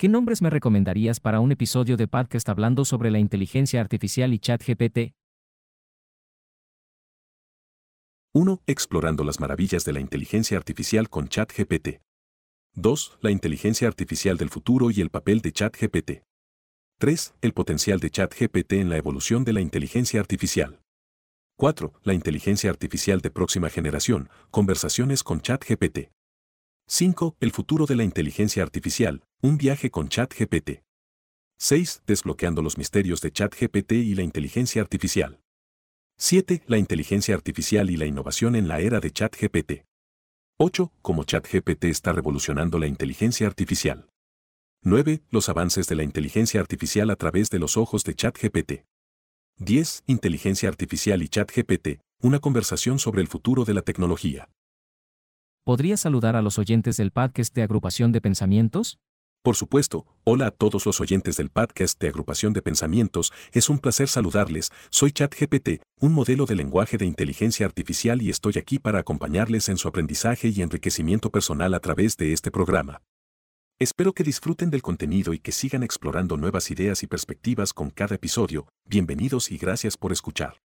¿Qué nombres me recomendarías para un episodio de podcast hablando sobre la inteligencia artificial y ChatGPT? 1. Explorando las maravillas de la inteligencia artificial con ChatGPT. 2. La inteligencia artificial del futuro y el papel de ChatGPT. 3. El potencial de ChatGPT en la evolución de la inteligencia artificial. 4. La inteligencia artificial de próxima generación, conversaciones con ChatGPT. 5. El futuro de la inteligencia artificial, un viaje con ChatGPT. 6. Desbloqueando los misterios de ChatGPT y la inteligencia artificial. 7. La inteligencia artificial y la innovación en la era de ChatGPT. 8. Cómo ChatGPT está revolucionando la inteligencia artificial. 9. Los avances de la inteligencia artificial a través de los ojos de ChatGPT. 10. Inteligencia artificial y ChatGPT, una conversación sobre el futuro de la tecnología. ¿Podría saludar a los oyentes del podcast de Agrupación de Pensamientos? Por supuesto, hola a todos los oyentes del podcast de Agrupación de Pensamientos, es un placer saludarles, soy ChatGPT, un modelo de lenguaje de inteligencia artificial y estoy aquí para acompañarles en su aprendizaje y enriquecimiento personal a través de este programa. Espero que disfruten del contenido y que sigan explorando nuevas ideas y perspectivas con cada episodio, bienvenidos y gracias por escuchar.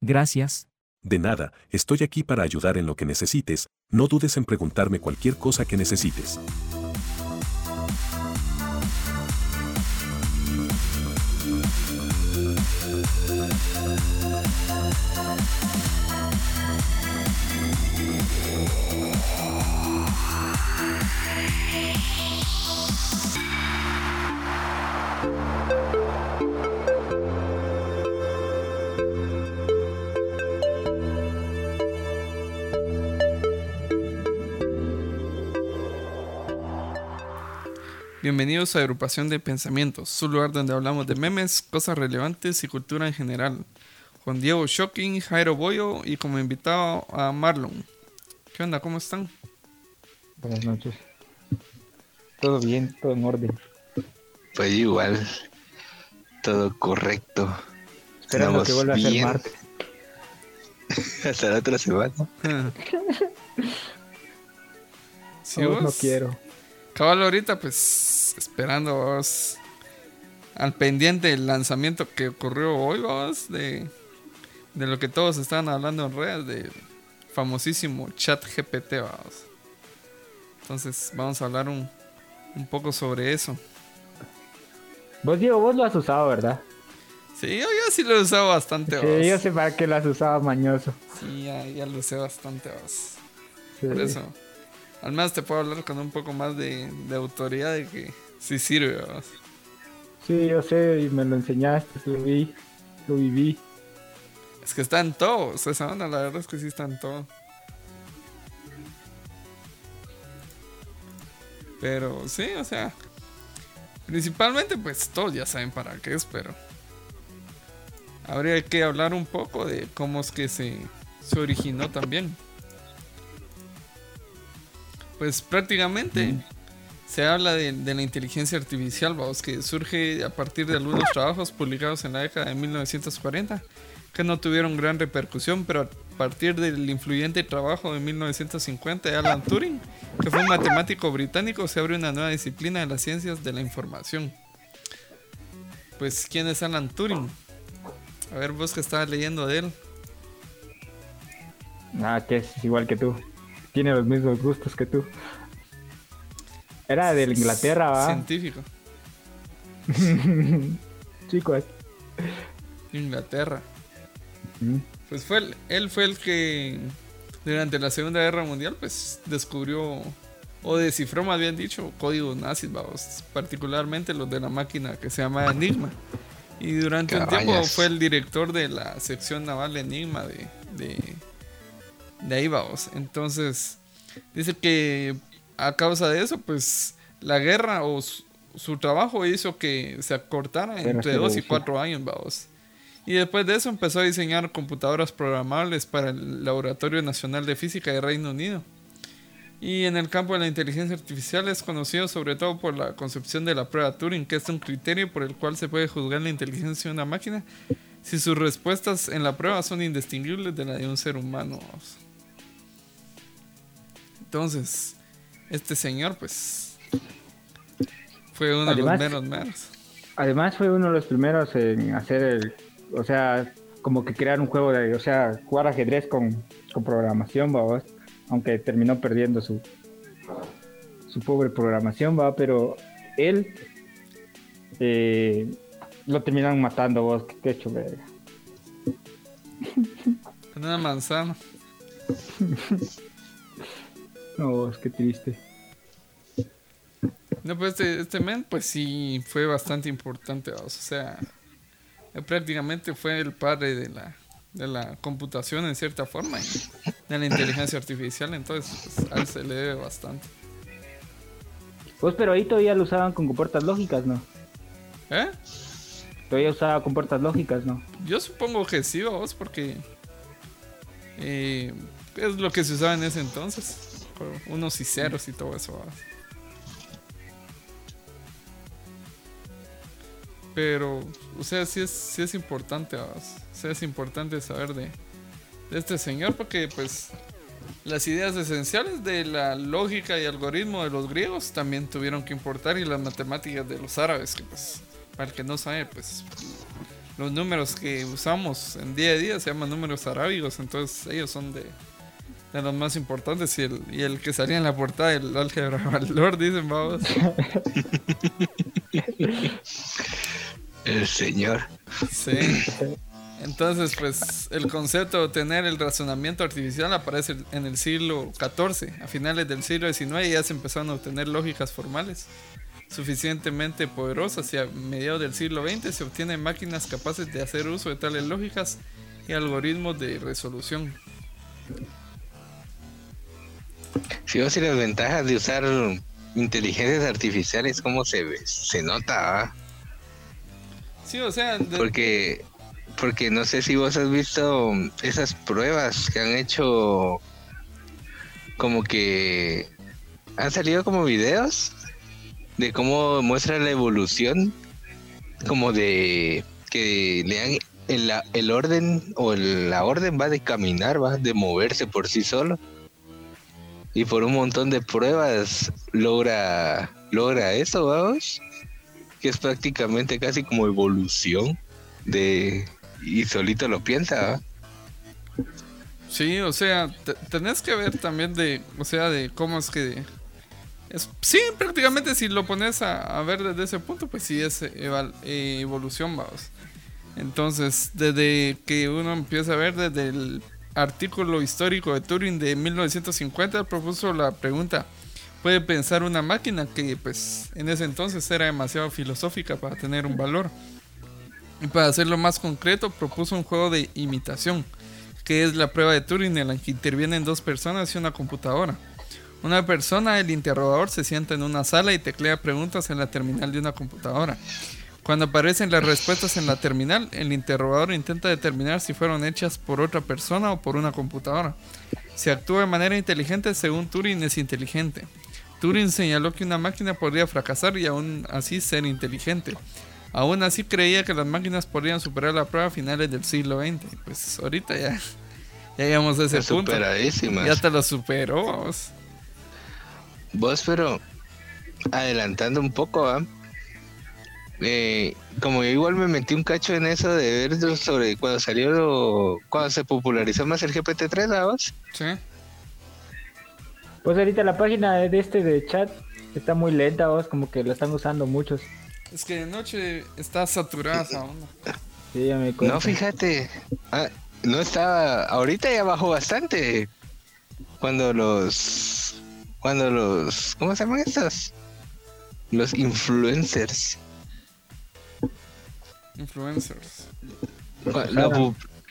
Gracias. De nada, estoy aquí para ayudar en lo que necesites, no dudes en preguntarme cualquier cosa que necesites. Bienvenidos a Agrupación de Pensamientos, su lugar donde hablamos de memes, cosas relevantes y cultura en general. Con Diego Shocking, Jairo Boyo y como invitado a Marlon. ¿Qué onda? ¿Cómo están? Buenas noches. Todo bien, todo en orden. Pues igual, todo correcto. Esperando que vuelva a ser martes. Hasta la otra semana. ¿Sí, Aún vos? no quiero. Cabal ahorita pues esperando vos, al pendiente del lanzamiento que ocurrió hoy vos, de, de lo que todos estaban hablando en redes del famosísimo chat GPT vos. Entonces vamos a hablar un, un poco sobre eso. Vos, Diego, vos lo has usado, ¿verdad? Sí, yo, yo sí lo he usado bastante vos. Sí, yo sé para qué lo has usado mañoso. Sí, ya, ya lo usé bastante vos. Sí. Por eso. Al menos te puedo hablar con un poco más de, de autoridad de que sí sirve vos. Sí, yo sé, y me lo enseñaste, lo vi, lo viví. Es que está en todo, o sea, esa onda, la verdad es que sí está en todo. Pero sí, o sea, principalmente pues todos ya saben para qué es, pero habría que hablar un poco de cómo es que se, se originó también. Pues prácticamente se habla de, de la inteligencia artificial, vamos, que surge a partir de algunos trabajos publicados en la década de 1940 que no tuvieron gran repercusión, pero a partir del influyente trabajo de 1950 de Alan Turing, que fue un matemático británico, se abre una nueva disciplina de las ciencias de la información. Pues, ¿quién es Alan Turing? A ver, vos que estabas leyendo de él. Ah, que es igual que tú. Tiene los mismos gustos que tú. Era de Inglaterra, ¿va? Científico. Chicos. Inglaterra. Mm. Pues fue el- él fue el que durante la Segunda Guerra Mundial pues descubrió o descifró más bien dicho códigos nazis, vamos, particularmente los de la máquina que se llama Enigma. Y durante un tiempo fue el director de la sección naval Enigma de, de, de ahí, vamos. Entonces, dice que a causa de eso, pues la guerra o su, su trabajo hizo que se acortara entre 2 y. 4 años, vamos. Y después de eso empezó a diseñar computadoras programables para el Laboratorio Nacional de Física de Reino Unido. Y en el campo de la inteligencia artificial es conocido sobre todo por la concepción de la prueba Turing, que es un criterio por el cual se puede juzgar la inteligencia de una máquina si sus respuestas en la prueba son indistinguibles de la de un ser humano. Entonces, este señor pues Fue uno de los Además- menos menos. Además fue uno de los primeros en hacer el, o sea, como que crear un juego de, o sea, jugar ajedrez con, con programación, vamos, aunque terminó perdiendo su su pobre programación, va, pero él eh, lo terminaron matando, vos, qué hecho, verga. Una manzana. No, vos, qué triste. No, pues este, este men, pues sí, fue bastante importante, vamos, o sea, él prácticamente fue el padre de la, de la computación en cierta forma y de la inteligencia artificial, entonces pues, a él se le debe bastante. Pues, pero ahí todavía lo usaban con compuertas lógicas, ¿no? ¿Eh? Todavía usaba compuertas lógicas, ¿no? Yo supongo que sí, vamos, porque eh, es lo que se usaba en ese entonces, unos y ceros y todo eso. Pero, o sea, sí es, sí es importante, o sea, es importante saber de, de este señor porque, pues, las ideas esenciales de la lógica y algoritmo de los griegos también tuvieron que importar y las matemáticas de los árabes, que pues, para el que no sabe, pues, los números que usamos en día a día se llaman números arábigos, entonces ellos son de, de los más importantes y el, y el que salía en la portada del álgebra valor, dicen, vamos. El señor. Sí. Entonces, pues el concepto de tener el razonamiento artificial aparece en el siglo XIV. A finales del siglo XIX ya se empezaron a obtener lógicas formales suficientemente poderosas y a mediados del siglo XX se obtienen máquinas capaces de hacer uso de tales lógicas y algoritmos de resolución. Si vos y las ventajas de usar inteligencias artificiales, ¿cómo se ve? Se nota. Sí, o sea, de- Porque, porque no sé si vos has visto esas pruebas que han hecho como que han salido como videos de cómo muestra la evolución como de que le dan el, el orden o el- la orden va de caminar, va de moverse por sí solo. Y por un montón de pruebas logra logra eso, vamos. Que es prácticamente casi como evolución de y solito lo piensa, ¿va? Sí, o sea, te- tenés que ver también de, o sea, de cómo es que... Es, sí, prácticamente si lo pones a, a ver desde ese punto, pues sí es eh, evolución, vamos. Entonces, desde que uno empieza a ver desde el artículo histórico de Turing de 1950, él propuso la pregunta, ¿puede pensar una máquina que pues en ese entonces era demasiado filosófica para tener un valor? Y para hacerlo más concreto, propuso un juego de imitación que es la prueba de Turing en la que intervienen dos personas y una computadora. Una persona, el interrogador, se sienta en una sala y teclea preguntas en la terminal de una computadora. Cuando aparecen las respuestas en la terminal, el interrogador intenta determinar si fueron hechas por otra persona o por una computadora. Si actúa de manera inteligente, según Turing es inteligente. Turing señaló que una máquina podría fracasar y aún así ser inteligente. Aún así creía que las máquinas podrían superar la prueba a finales del siglo XX. Pues ahorita ya, ya llegamos a ese Está punto. Ya te lo superó. Vos, pero adelantando un poco, ¿va? Eh, como yo igual me metí un cacho en eso de ver sobre cuando salió, lo- cuando se popularizó más el GPT-3, ¿va vos? Sí. Pues ahorita la página de este de chat está muy lenta, vos, como que la están usando muchos. Es que de noche está saturada esa onda. Sí, ya me. No, fíjate. Ah, no estaba. Ahorita ya bajó bastante. Cuando los. Cuando los. ¿Cómo se llaman estos? Los influencers. Influencers.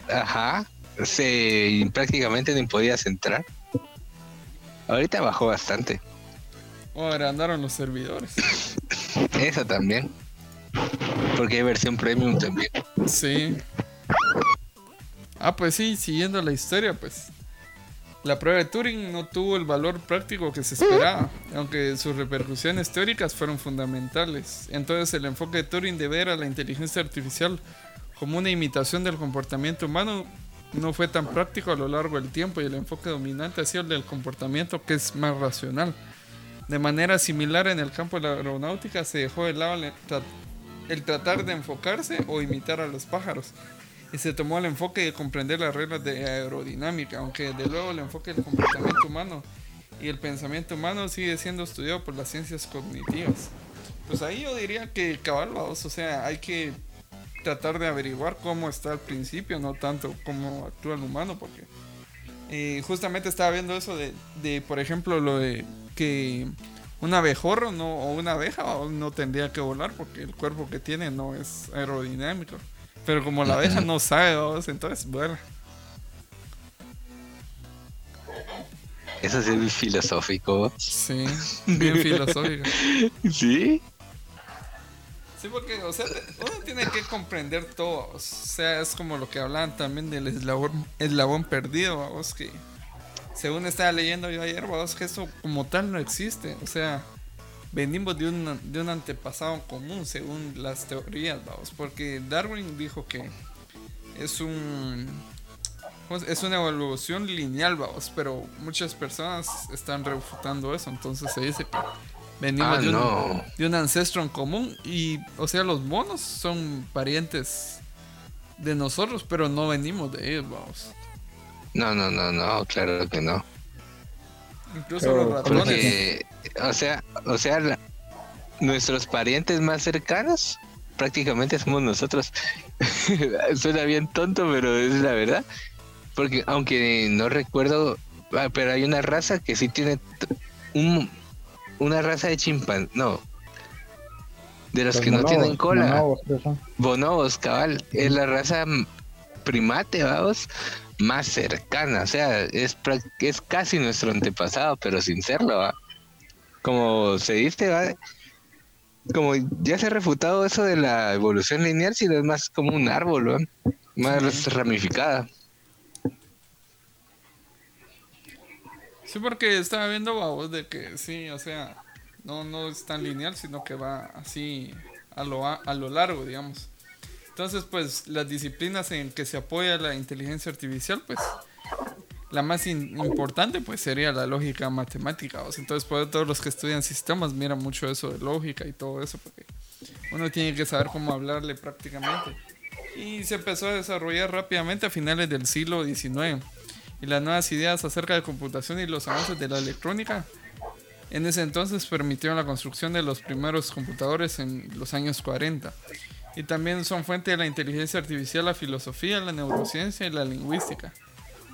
Ajá. Se prácticamente ni podías entrar. Ahorita bajó bastante. O agrandaron los servidores. Eso también. Porque hay versión premium también. Sí. Ah, pues sí, siguiendo la historia, pues. La prueba de Turing no tuvo el valor práctico que se esperaba, aunque sus repercusiones teóricas fueron fundamentales. Entonces el enfoque de Turing de ver a la inteligencia artificial como una imitación del comportamiento humano no fue tan práctico a lo largo del tiempo y el enfoque dominante ha sido el del comportamiento que es más racional. De manera similar en el campo de la aeronáutica se dejó de lado el, el tratar de enfocarse o imitar a los pájaros y se tomó el enfoque de comprender las reglas de aerodinámica, aunque de luego el enfoque del comportamiento humano y el pensamiento humano sigue siendo estudiado por las ciencias cognitivas. Pues ahí yo diría que cabal, vamos, o sea, hay que tratar de averiguar cómo está al principio, no tanto cómo actúa el humano, porque eh, justamente estaba viendo eso de, de, por ejemplo, lo de que un abejorro no, o una abeja no tendría que volar porque el cuerpo que tiene no es aerodinámico. Pero como la abeja no sabe, vamos, entonces vuela. Eso sí es muy filosófico. Sí, bien filosófico. ¿Sí? Sí, porque, o sea, uno tiene que comprender todo. O sea, es como lo que hablaban también del eslabón, eslabón perdido, vamos, que según estaba leyendo yo ayer, vamos, que eso como tal no existe. O sea, venimos de un, de un antepasado común, según las teorías, vamos, porque Darwin dijo que es un. ¿cómo se- Es una evolución lineal, vamos, pero muchas personas están refutando eso, entonces se dice que venimos Ah, de un, no. de un ancestro en común y, o sea, los monos son parientes de nosotros, pero no venimos de ellos, vamos. No, no, no, no, claro que no. Incluso Pero, los ratones. Porque, o sea, o sea, la- nuestros parientes más cercanos prácticamente somos nosotros. Suena bien tonto, pero es la verdad. Porque aunque no recuerdo, ah, pero hay una raza que sí tiene un, una raza de chimpán, no. De los, Los que no tienen cola. Bonobos, cabal, es la raza primate, vamos, más cercana, o sea, es, es casi nuestro antepasado, pero sin serlo, ¿va? Como se dice, ¿va? Como ya se ha refutado eso de la evolución lineal, sino es más como un árbol. Más ramificada. Sí, porque estaba viendo, vamos, de que sí, o sea, no, no es tan lineal, sino que va así a lo, a, a lo largo, digamos. Entonces, pues, las disciplinas en que se apoya la inteligencia artificial, pues, la más importante, pues, sería la lógica matemática. o sea, entonces, por todos los que estudian sistemas miran mucho eso de lógica y todo eso, porque uno tiene que saber cómo hablarle prácticamente. Y se empezó a desarrollar rápidamente a finales del siglo XIX. Y las nuevas ideas acerca de computación y los avances de la electrónica en ese entonces permitieron la construcción de los primeros computadores en los años 40. Y también son fuente de la inteligencia artificial, la filosofía, la neurociencia y la lingüística.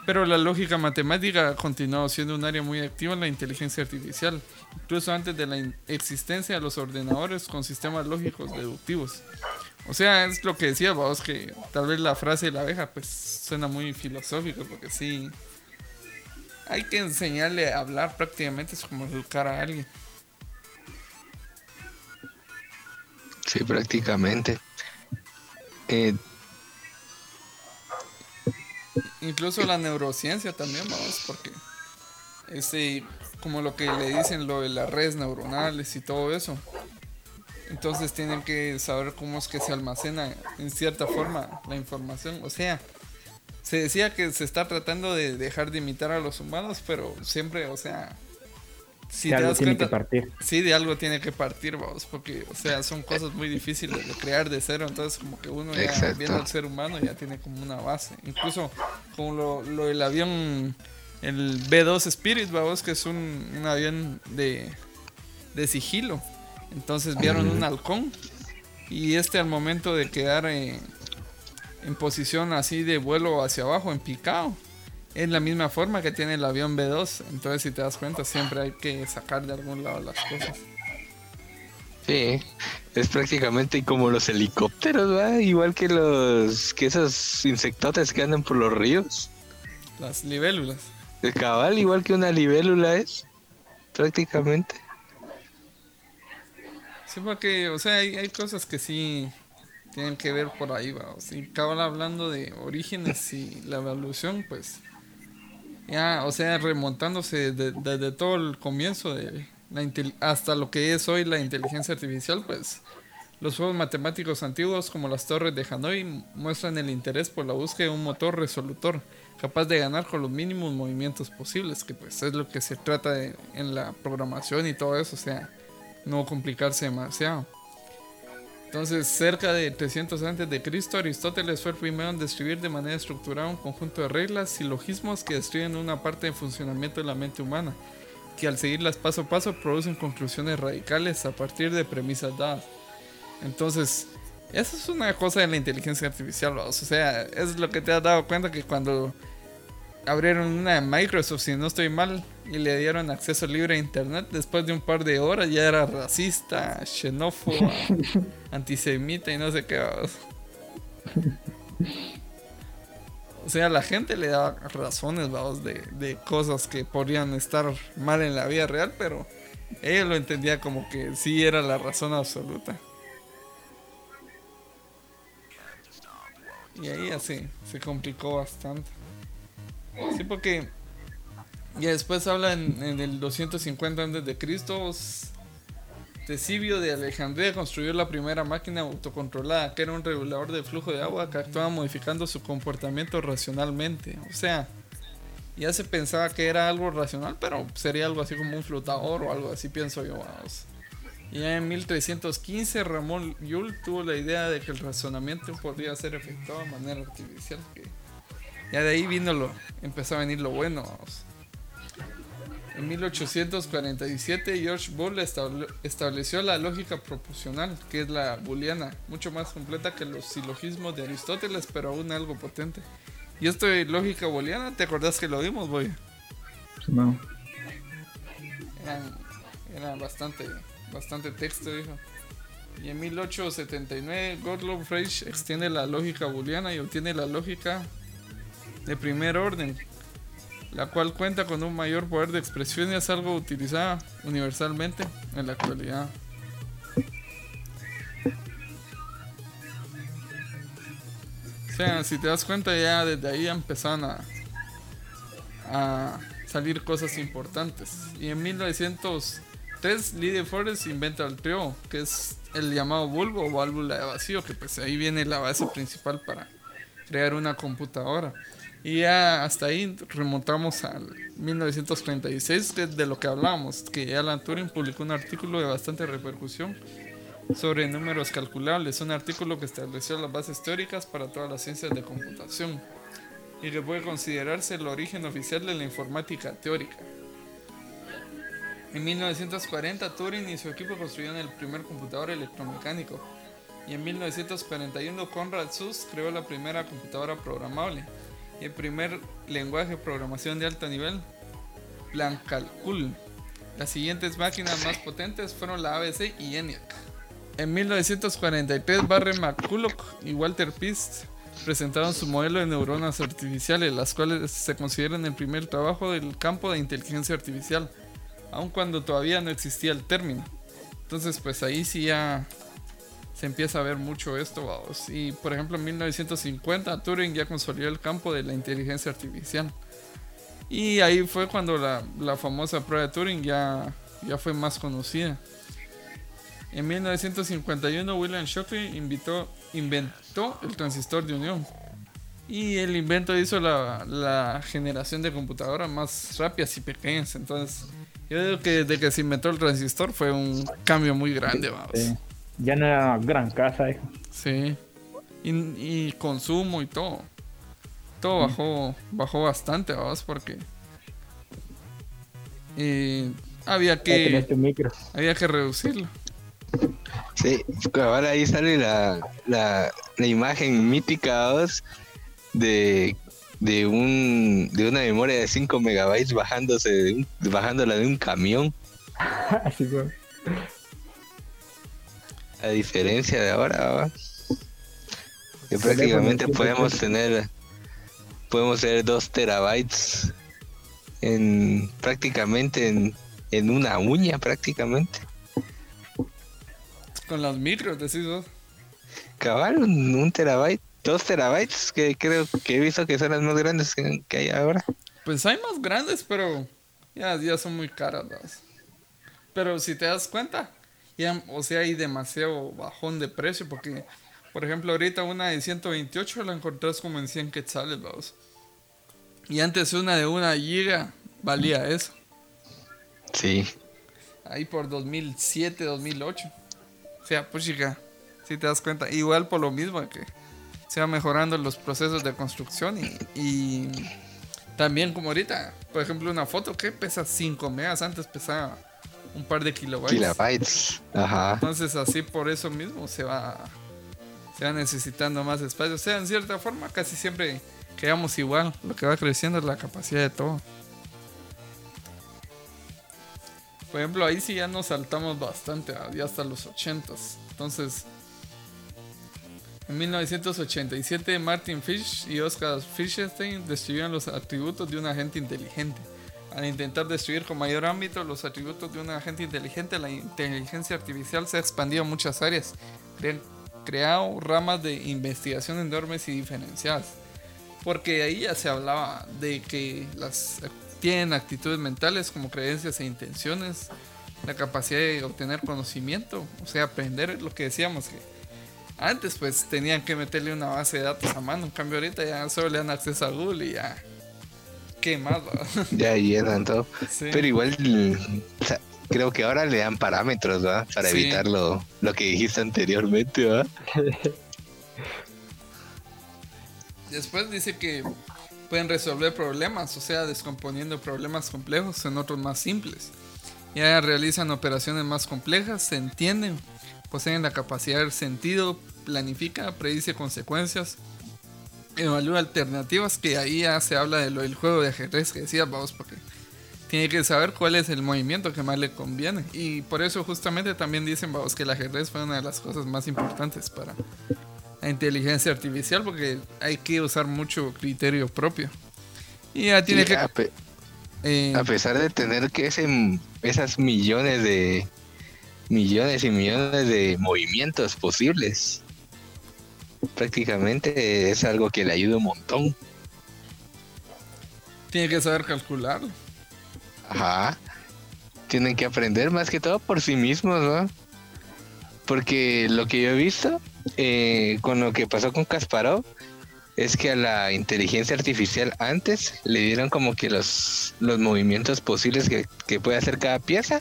Pero la lógica matemática ha continuado siendo un área muy activa en la inteligencia artificial, incluso antes de la existencia de los ordenadores con sistemas lógicos deductivos. O sea, es lo que decía vos, que tal vez la frase de la abeja pues suena muy filosófico, porque sí, hay que enseñarle a hablar prácticamente, es como educar a alguien. Sí, prácticamente. Eh, Incluso la neurociencia también, vamos, porque ese, como lo que le dicen lo de las redes neuronales y todo eso. Entonces tienen que saber cómo es que se almacena en cierta forma la información. O sea, se decía que se está tratando de dejar de imitar a los humanos, pero siempre, o sea, si te algo das tiene cuenta, que partir. sí, de algo tiene que partir, vamos, porque, o sea, son cosas muy difíciles de crear de cero, entonces como que uno ya Exacto. viendo al ser humano ya tiene como una base. Incluso como lo, lo del avión, el B2 Spirit, vamos, que es un, un avión de, de sigilo. Entonces vieron un halcón y este al momento de quedar eh, en posición así de vuelo hacia abajo, en picado, es la misma forma que tiene el avión B2. Entonces si te das cuenta siempre hay que sacar de algún lado las cosas. Sí, es prácticamente como los helicópteros, ¿va? Igual que los que esos insectotes que andan por los ríos. Las libélulas. El cabal, igual que una libélula es, prácticamente. Sí, porque, o sea, hay, hay cosas que sí tienen que ver por ahí, va. O sea, cabal hablando de orígenes y la evolución, pues, ya, o sea, remontándose desde, todo el comienzo de la hasta lo que es hoy la inteligencia artificial, pues, Los juegos matemáticos antiguos como las torres de Hanoi muestran el interés por la búsqueda de un motor resolutor capaz de ganar con los mínimos movimientos posibles, que pues es lo que se trata de, en la programación y todo eso, o sea, no complicarse demasiado. Entonces, cerca de 300 antes de Cristo, Aristóteles fue el primero en describir de manera estructurada un conjunto de reglas y logismos que describen una parte del funcionamiento de la mente humana, que al seguirlas paso a paso producen conclusiones radicales a partir de premisas dadas. Entonces, eso es una cosa de la inteligencia artificial, o sea, es lo que te has dado cuenta que cuando abrieron una de Microsoft, si no estoy mal, y le dieron acceso libre a internet, después de un par de horas ya era racista, xenófoba, antisemita y no sé qué. O sea, la gente le daba razones, vamos, de, de cosas que podrían estar mal en la vida real, pero ella lo entendía como que sí era la razón absoluta. Y ahí así se complicó bastante. Sí, porque ya después habla en, el 250 antes de Cristo. Tesibio de Alejandría construyó la primera máquina autocontrolada, que era un regulador de flujo de agua que actuaba modificando su comportamiento racionalmente. O sea, ya se pensaba que era algo racional, pero sería algo así como un flotador o algo así, pienso yo. Y ya en 1315 Ramón Yule tuvo la idea de que el razonamiento podría ser efectuado de manera artificial. Que ya de ahí vino lo, empezó a venir lo bueno. En 1847 George Boole estableció la lógica proporcional, que es la booleana, mucho más completa que los silogismos de Aristóteles, pero aún algo potente. Y esto de lógica booleana, ¿te acordás que lo vimos, boy? No. Era, bastante, bastante texto, dijo. Y en 1879 Gottlob Frege extiende la lógica booleana y obtiene la lógica de primer orden, la cual cuenta con un mayor poder de expresión y es algo utilizada universalmente en la actualidad. O sea, si te das cuenta ya desde ahí empezaron a, salir cosas importantes. Y en 1903 Lydia Forrest inventa el trio, que es el llamado bulbo o válvula de vacío, que pues ahí viene la base principal para crear una computadora. Y ya hasta ahí remontamos al 1936, que de lo que hablábamos, que Alan Turing publicó un artículo de bastante repercusión sobre números calculables, un artículo que estableció las bases teóricas para todas las ciencias de computación y que puede considerarse el origen oficial de la informática teórica. En 1940 Turing y su equipo construyeron el primer computador electromecánico y en 1941 Conrad Suss creó la primera computadora programable el primer lenguaje de programación de alto nivel, Blancalcul. Las siguientes máquinas más potentes fueron la ABC y ENIAC. En 1943, Barry McCulloch y Walter Pist presentaron su modelo de neuronas artificiales, las cuales se consideran el primer trabajo del campo de inteligencia artificial, aun cuando todavía no existía el término. Entonces, pues ahí sí ya se empieza a ver mucho esto. Y por ejemplo en 1950 Turing ya consolidó el campo de la inteligencia artificial. Y ahí fue cuando la, la famosa prueba de Turing ya, ya fue más conocida. En 1951 William Shockley invitó, inventó el transistor de unión. Y el invento hizo la, la, generación de computadoras más rápidas y pequeñas. Entonces, yo digo que desde que se inventó el transistor fue un cambio muy grande, vamos. Ya no era una gran casa, hijo. Sí. Y, consumo y todo. Todo bajó, bajó bastante, vamos, porque eh, había que había que reducirlo. Sí, ahora ahí sale la, la, imagen mítica de, de un de una memoria de 5 megabytes bajándose de bajándola de un camión. Así fue. A diferencia de ahora, que prácticamente podemos tener podemos tener 2 terabytes en prácticamente en, en una uña prácticamente. Con las micros, decís vos. Cabal, un, terabyte, dos terabytes, que creo que he visto que son las más grandes que, hay ahora. Pues hay más grandes, pero ya, ya son muy caras. Pero si te das cuenta, Ya, o sea, hay demasiado bajón de precio porque, por ejemplo, ahorita una de 128 la encontrás como en 100 quetzales, vamos. Y antes una de una giga valía eso. Sí. Ahí por 2007, 2008. O sea, pues chica, si te das cuenta. Igual por lo mismo que se va mejorando los procesos de construcción y, y también como ahorita, por ejemplo, una foto que pesa 5 megas, antes pesaba un par de kilobytes. Kilobytes. Ajá. Entonces así por eso mismo se va se va necesitando más espacio. O sea, en cierta forma casi siempre quedamos igual. Lo que va creciendo es la capacidad de todo. Por ejemplo, ahí sí ya nos saltamos bastante, ah, ya hasta los 80s. Entonces, en 1987, Martin Fish y Oscar Fischerstein describieron los atributos de un agente inteligente. Al intentar destruir con mayor ámbito los atributos de un agente inteligente, la inteligencia artificial se ha expandido a muchas áreas, cre- creado ramas de investigación enormes y diferenciadas. Porque ahí ya se hablaba de que las tienen actitudes mentales como creencias e intenciones, la capacidad de obtener conocimiento, o sea, aprender lo que decíamos que antes pues tenían que meterle una base de datos a mano, en cambio ahorita ya solo le dan acceso a Google y ya. Va? Ya llenan todo. Sí. Pero igual, o sea, creo que ahora le dan parámetros, ¿va? Para Sí. evitar lo, lo que dijiste anteriormente, ¿va? Después dice que pueden resolver problemas, o sea, descomponiendo problemas complejos en otros más simples. Ya realizan operaciones más complejas, se entienden, poseen la capacidad del sentido, planifica, predice consecuencias, evalúa alternativas, que ahí ya se habla de lo del juego de ajedrez que decías, vamos, porque tiene que saber cuál es el movimiento que más le conviene. Y por eso justamente también dicen, vamos, que el ajedrez fue una de las cosas más importantes para la inteligencia artificial, porque hay que usar mucho criterio propio. Y ya tiene Sí, que... a, pe- eh, a pesar de tener que ese, esas millones de millones y millones de movimientos posibles, prácticamente es algo que le ayuda un montón. tiene que saber calcularlo. Ajá. Tienen que aprender más que todo por sí mismos, ¿no? Porque lo que yo he visto eh, con lo que pasó con Kasparov es que a la inteligencia artificial antes le dieron como que los, los movimientos posibles que, que puede hacer cada pieza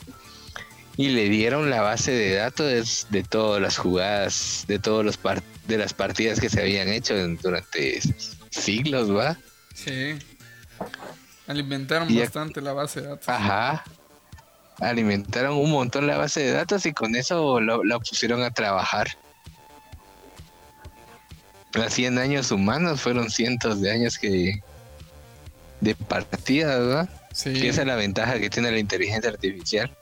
y le dieron la base de datos de, de todas las jugadas, de todos los par- de las partidas que se habían hecho en- durante siglos, ¿va? Sí. Alimentaron Y bastante la base de datos. Ajá. Alimentaron un montón la base de datos y con eso lo, la pusieron a trabajar. Los 100 años humanos fueron cientos de años que de partidas, ¿verdad? Sí. Que esa es la ventaja que tiene la inteligencia artificial.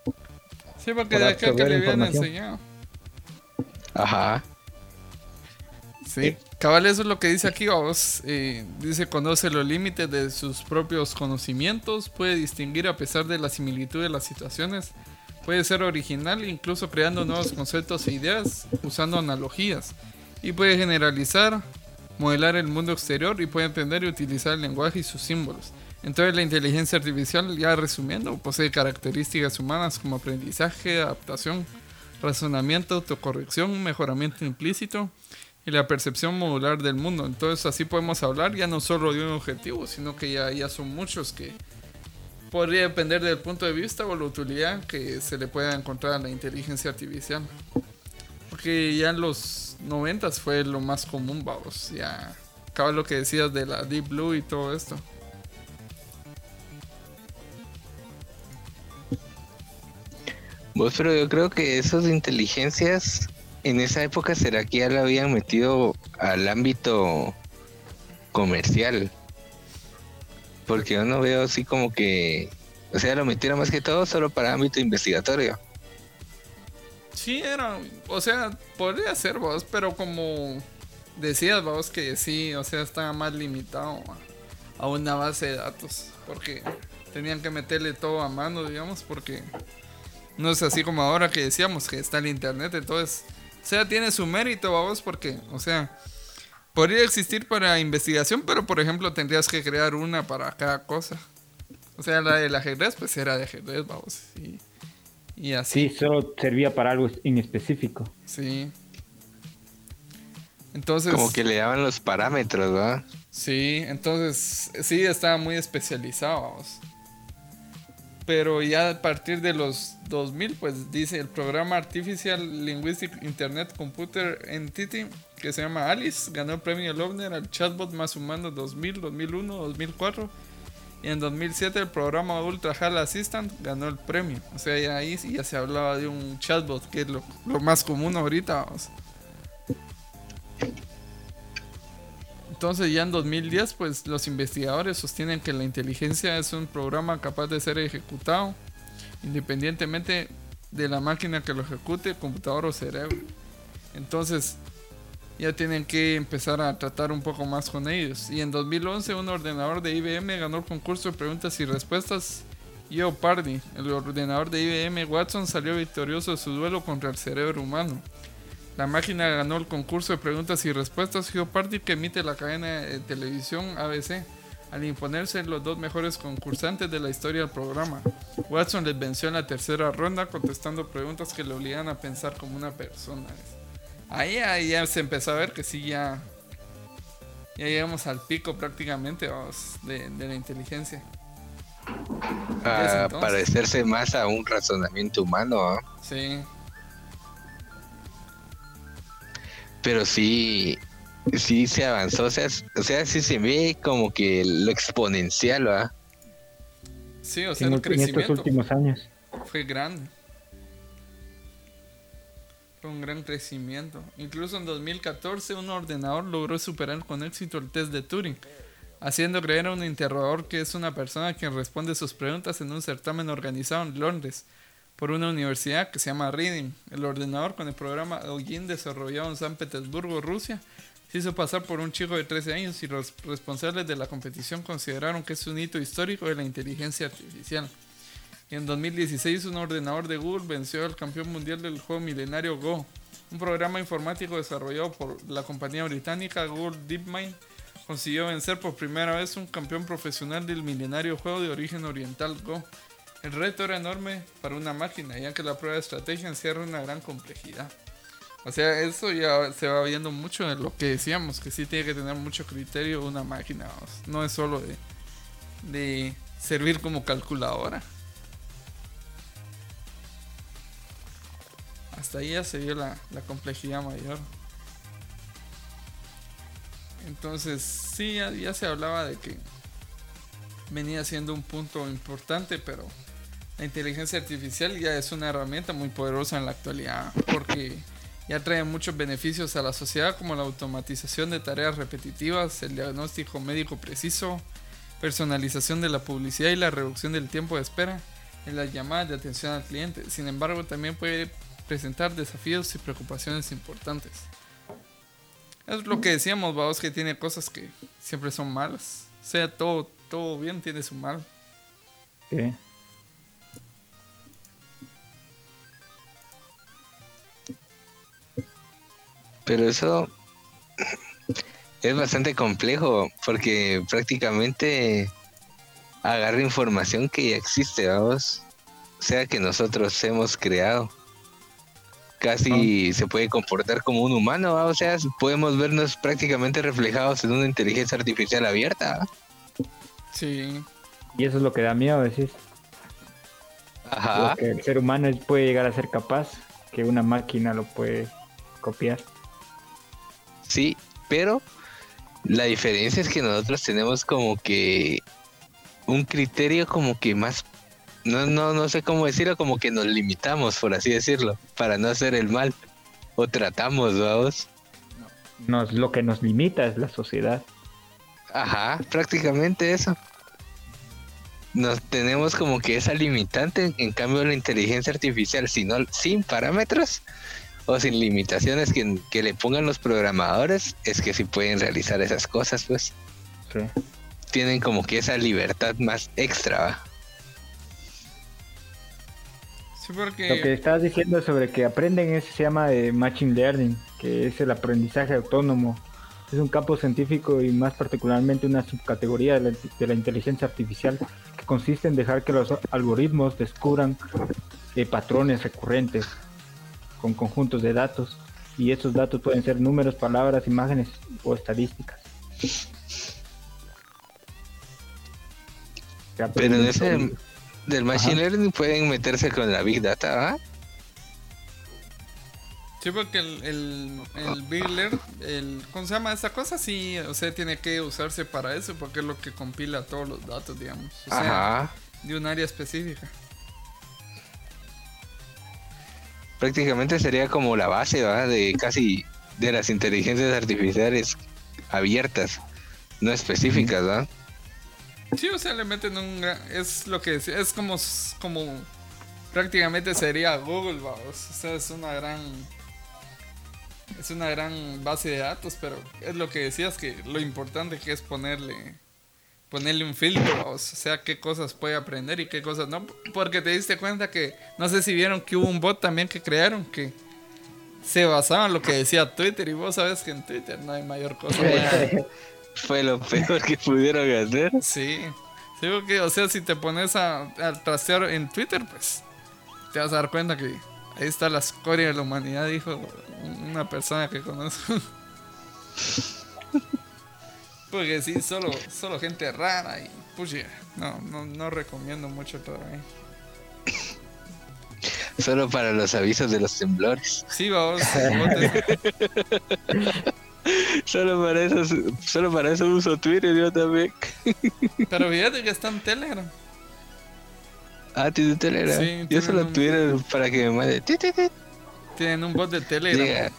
Sí, porque de que le habían enseñado. Ajá. Sí. Cabal, eso es lo que dice aquí, vamos. Eh, dice, conoce los límites de sus propios conocimientos, puede distinguir a pesar de la similitud de las situaciones, puede ser original, incluso creando nuevos conceptos e ideas, usando analogías, y puede generalizar, modelar el mundo exterior y puede entender y utilizar el lenguaje y sus símbolos. Entonces la inteligencia artificial, ya resumiendo, posee características humanas como aprendizaje, adaptación, razonamiento, autocorrección, mejoramiento implícito y la percepción modular del mundo. Entonces así podemos hablar ya no solo de un objetivo, sino que ya, ya son muchos que podría depender del punto de vista o la utilidad que se le pueda encontrar a la inteligencia artificial. Porque ya en los 90 fue lo más común, vamos. Ya acaba lo que decías de la Deep Blue y todo esto. Vos, pero yo creo que esas inteligencias en esa época será que ya la habían metido al ámbito comercial. Porque yo no veo así como que, o sea, lo metieron más que todo solo para ámbito investigatorio. Sí, era, o sea, podría ser vos, pero como decías vos que sí, o sea, estaba más limitado a una base de datos, porque tenían que meterle todo a mano, digamos, porque no es así como ahora que decíamos que está el internet, entonces, o sea, tiene su mérito, vos, porque, o sea, podría existir para investigación, pero por ejemplo tendrías que crear una para cada cosa. O sea, la del ajedrez, pues era de ajedrez, vamos, y Y así. Sí, solo servía para algo en específico. Sí. Entonces. Como que le daban los parámetros, ¿verdad? Sí, entonces sí estaba muy especializado. vamos. Pero ya a partir de los 2000, pues dice el programa Artificial Linguistic Internet Computer Entity, que se llama Alice, ganó el premio Lovner al chatbot más humano 2000, 2001, 2004. Y en 2007 el programa Ultra HAL Assistant ganó el premio. O sea, ya ahí ya se hablaba de un chatbot, que es lo, lo más común ahorita. Entonces ya en 2010 pues los investigadores sostienen que la inteligencia es un programa capaz de ser ejecutado independientemente de la máquina que lo ejecute, computador o cerebro. Entonces ya tienen que empezar a tratar un poco más con ellos. Y en 2011 un ordenador de IBM ganó el concurso de preguntas y respuestas Jeopardy. El ordenador de IBM Watson salió victorioso de su duelo contra el cerebro humano. La máquina ganó el concurso de preguntas y respuestas Jeopardy que emite la cadena de televisión ABC al imponerse los dos mejores concursantes de la historia del programa. Watson les venció en la tercera ronda contestando preguntas que le obligan a pensar como una persona. Ahí, ahí ya se empezó a ver que sí ya, ya llegamos al pico prácticamente vamos, de, de la inteligencia. A parecerse más a un razonamiento humano, ¿ah? Sí, Pero sí, sí se avanzó, o sea, o sea, sí se ve como que lo exponencial, ¿va? sí, o sea, En, el en estos últimos años. fue grande. Fue un gran crecimiento. Incluso en 2014 un ordenador logró superar con éxito el test de Turing, haciendo creer a un interrogador que es una persona quien responde sus preguntas en un certamen organizado en Londres por una universidad que se llama Reading. El ordenador con el programa Eugene desarrollado en San Petersburgo, Rusia, se hizo pasar por un chico de 13 años y los responsables de la competición consideraron que es un hito histórico de la inteligencia artificial. En 2016 un ordenador de Google venció al campeón mundial del juego milenario Go. Un programa informático desarrollado por la compañía británica Google DeepMind consiguió vencer por primera vez un campeón profesional del milenario juego de origen oriental Go. El reto era enorme para una máquina, ya que la prueba de estrategia encierra una gran complejidad. O sea, eso ya se va viendo mucho en lo que decíamos, que sí tiene que tener mucho criterio una máquina. No es solo de, servir como calculadora. Hasta ahí ya se vio la, complejidad mayor. Entonces, sí, ya se hablaba de que venía siendo un punto importante, pero la inteligencia artificial ya es una herramienta muy poderosa en la actualidad, porque ya trae muchos beneficios a la sociedad, como la automatización de tareas repetitivas, el diagnóstico médico preciso, personalización de la publicidad y la reducción del tiempo de espera en las llamadas de atención al cliente. Sin embargo, también puede presentar desafíos y preocupaciones importantes. Es lo que decíamos, vamos, que tiene cosas que siempre son malas. O sea, todo, todo bien tiene su mal. Sí. Pero eso es bastante complejo porque prácticamente agarra información que ya existe, vamos. O sea que nosotros hemos creado. Casi se puede comportar como un humano, ¿va? o sea, podemos vernos prácticamente reflejados en una inteligencia artificial abierta. Sí, Y eso es lo que da miedo, decís. Ajá. Lo que el ser humano puede llegar a ser capaz, que una máquina lo puede copiar. Sí, pero la diferencia es que nosotros tenemos como que un criterio como que más no no no sé cómo decirlo, como que nos limitamos, por así decirlo, para no hacer el mal o tratamos, vamos. Nos, lo que nos limita es la sociedad. Ajá, prácticamente eso. Nos tenemos como que esa limitante, en cambio la inteligencia artificial, si no, sin parámetros o sin limitaciones que, que le pongan los programadores, es que sí pueden realizar esas cosas, pues. Sí. Tienen como que esa libertad más extra, ¿va? sí Lo que porque estabas diciendo sobre que aprenden eso se llama de Machine Learning, que es el aprendizaje autónomo. Es un campo científico y más particularmente una subcategoría de la, de la inteligencia artificial que consiste en dejar que los algoritmos descubran de patrones recurrentes con conjuntos de datos y esos datos pueden ser números, palabras, imágenes o estadísticas. Pero en ese del machine learning pueden meterse con la big data, ¿ah? Sí, porque el, el, el Big Learn, el, ¿cómo se llama esa cosa? Sí, o sea, tiene que usarse para eso, porque es lo que compila todos los datos, digamos. O sea, Ajá. de un área específica. Prácticamente sería como la base, ¿va? De casi de las inteligencias artificiales abiertas, no específicas, ¿va? Sí, o sea, le meten un... Es lo que decía, es como, como prácticamente sería Google, vamos. O sea, es una gran... Es una gran base de datos, pero es lo que decías que lo importante que es ponerle ponerle un filtro, o sea, qué cosas puede aprender y qué cosas no, porque te diste cuenta que no sé si vieron que hubo un bot también que crearon que se basaba en lo que decía Twitter y vos sabes que en Twitter no hay mayor cosa. Fue lo peor que pudieron hacer. Sí. Sí, porque, o sea, si te pones a, a trastear en Twitter, pues te vas a dar cuenta que ahí está la escoria de la humanidad, dijo una persona que conozco. porque sí, solo, solo gente rara y ya, no, no, no recomiendo mucho todavía. Solo para los avisos de los temblores. Sí, vamos. Solo para eso, solo para eso uso Twitter yo también. pero fíjate que está en Telegram. Ah, tiene Telegram. Sí, yo solo un- Twitter para que me mande. ti, ti, ti. Tienen un bot de Telegram.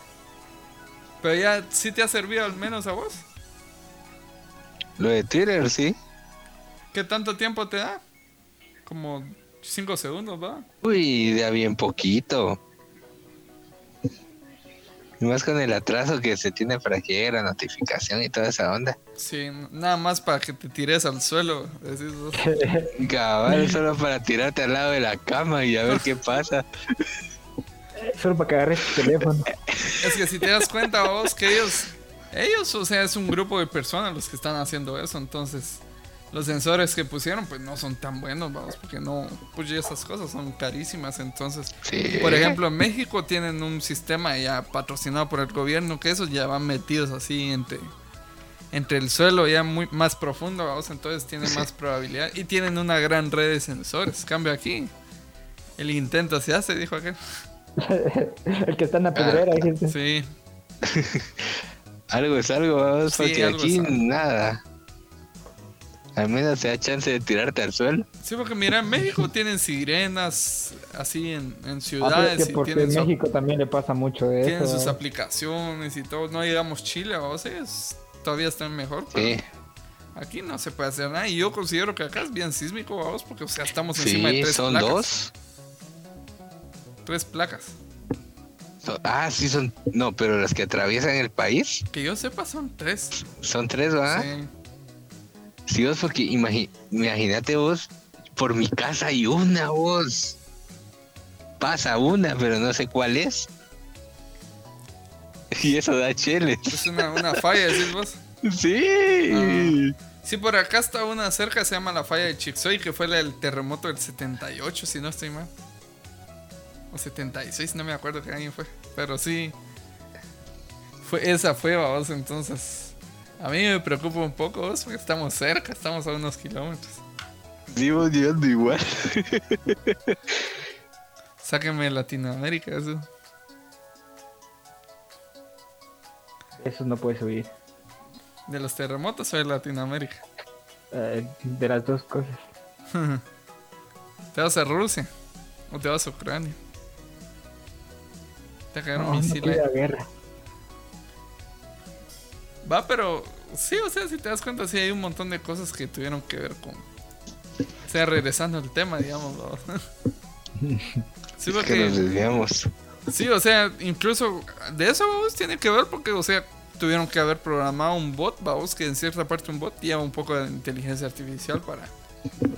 Pero ya, ¿sí te ha servido al menos a vos? Lo de Twitter, sí. ¿Qué tanto tiempo te da? Como 5 segundos, ¿va? Uy, de a bien poquito. Y más con el atraso que se tiene para que llegue la notificación y toda esa onda. Sí, nada más para que te tires al suelo. decís vos. Cabal, solo para tirarte al lado de la cama y a ver qué pasa. Solo para que agarres tu teléfono. Es que si te das cuenta vos que ellos, ellos, o sea, es un grupo de personas los que están haciendo eso, entonces los sensores que pusieron pues no son tan buenos, vamos, porque no, pues esas cosas son carísimas, entonces, Sí. por ejemplo, en México tienen un sistema ya patrocinado por el gobierno que esos ya van metidos así entre entre el suelo ya muy más profundo, vamos, entonces tienen más probabilidad y tienen una gran red de sensores. Cambio aquí, el intento se hace, dijo aquel. El que está en la pedrera. hay gente. Sí, Algo es algo, vamos, Sí, porque algo aquí nada. Al menos te da chance de tirarte al suelo. Sí, porque mira, en México tienen sirenas así en, en Ah, ciudades es que y porque tienen, en su- México también le pasa mucho de tienen eso. sus aplicaciones y todo. No digamos Chile, o sea, es- todavía están mejor. Pero Sí, aquí no se puede hacer nada. Y yo considero que acá es bien sísmico, vamos, porque o sea, estamos encima de sí, tres son placas. dos. Tres placas. Ah, sí, son. No, pero las que atraviesan el país Que yo sepa son tres. son tres, ¿va? Sí. Sí, vos, porque imagi- imagínate vos, por mi casa hay una vos. Pasa una, pero no sé cuál es. Y eso da cheles. Es una, una falla, decís vos. Sí. Sí, por acá está una cerca, se llama la falla de Chixoy, que fue la del terremoto del 78, si no estoy mal. O 76, no me acuerdo qué año fue. Pero sí. Fue, esa fue, vamos, entonces. A mí me preocupa un poco, vos, porque estamos cerca, estamos a unos kilómetros. Vos llegando igual. Sáquenme de Latinoamérica, eso. Eso no puede subir. De los terremotos o de Latinoamérica. Eh, de las dos cosas. ¿Te vas a Rusia? ¿O te vas a Ucrania? Te No, misiles. guerra. Va, pero sí, o sea, si te das cuenta, sí hay un montón de cosas que tuvieron que ver con. O sea, regresando al tema, digamos. ¿no? Sí, Es que nos porque. desviamos. Sí, o sea, incluso de eso, vamos, tiene que ver porque, o sea, tuvieron que haber programado un bot, vamos, que en cierta parte un bot lleva un poco de inteligencia artificial para,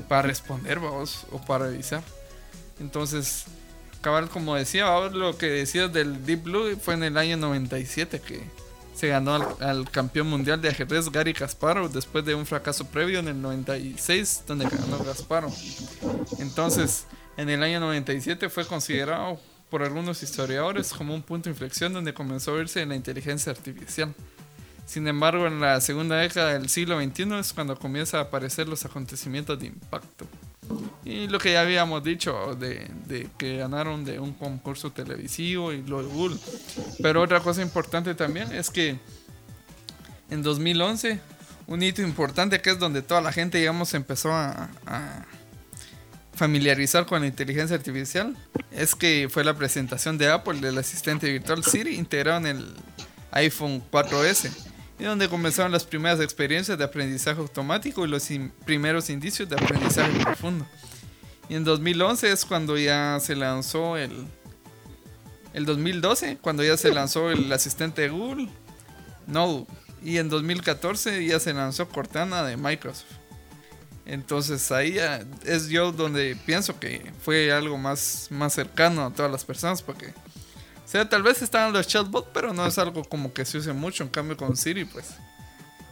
para responder, vamos, o para revisar. Entonces, cabal, como decía, lo que decías del Deep Blue fue en el año 97 que se ganó al, al campeón mundial de ajedrez Gary Kasparov después de un fracaso previo en el 96 donde ganó Kasparov. Entonces, en el año 97 fue considerado por algunos historiadores como un punto de inflexión donde comenzó a verse la inteligencia artificial. Sin embargo, en la segunda década del siglo XXI es cuando comienzan a aparecer los acontecimientos de impacto. Y lo que ya habíamos dicho de, de, que ganaron de un concurso televisivo y lo de. Pero otra cosa importante también es que en 2011, un hito importante que es donde toda la gente, digamos, empezó a, a familiarizar con la inteligencia artificial, es que fue la presentación de Apple del asistente virtual Siri integrado en el iPhone 4S y donde comenzaron las primeras experiencias de aprendizaje automático y los primeros indicios de aprendizaje profundo. Y en 2011 es cuando ya se lanzó el... El 2012, cuando ya se lanzó el asistente de Google, No. Y en 2014 ya se lanzó Cortana de Microsoft. Entonces ahí es yo donde pienso que fue algo más, más cercano a todas las personas porque sea, tal vez estaban los chatbots, pero no es algo como que se use mucho. En cambio, con Siri, pues.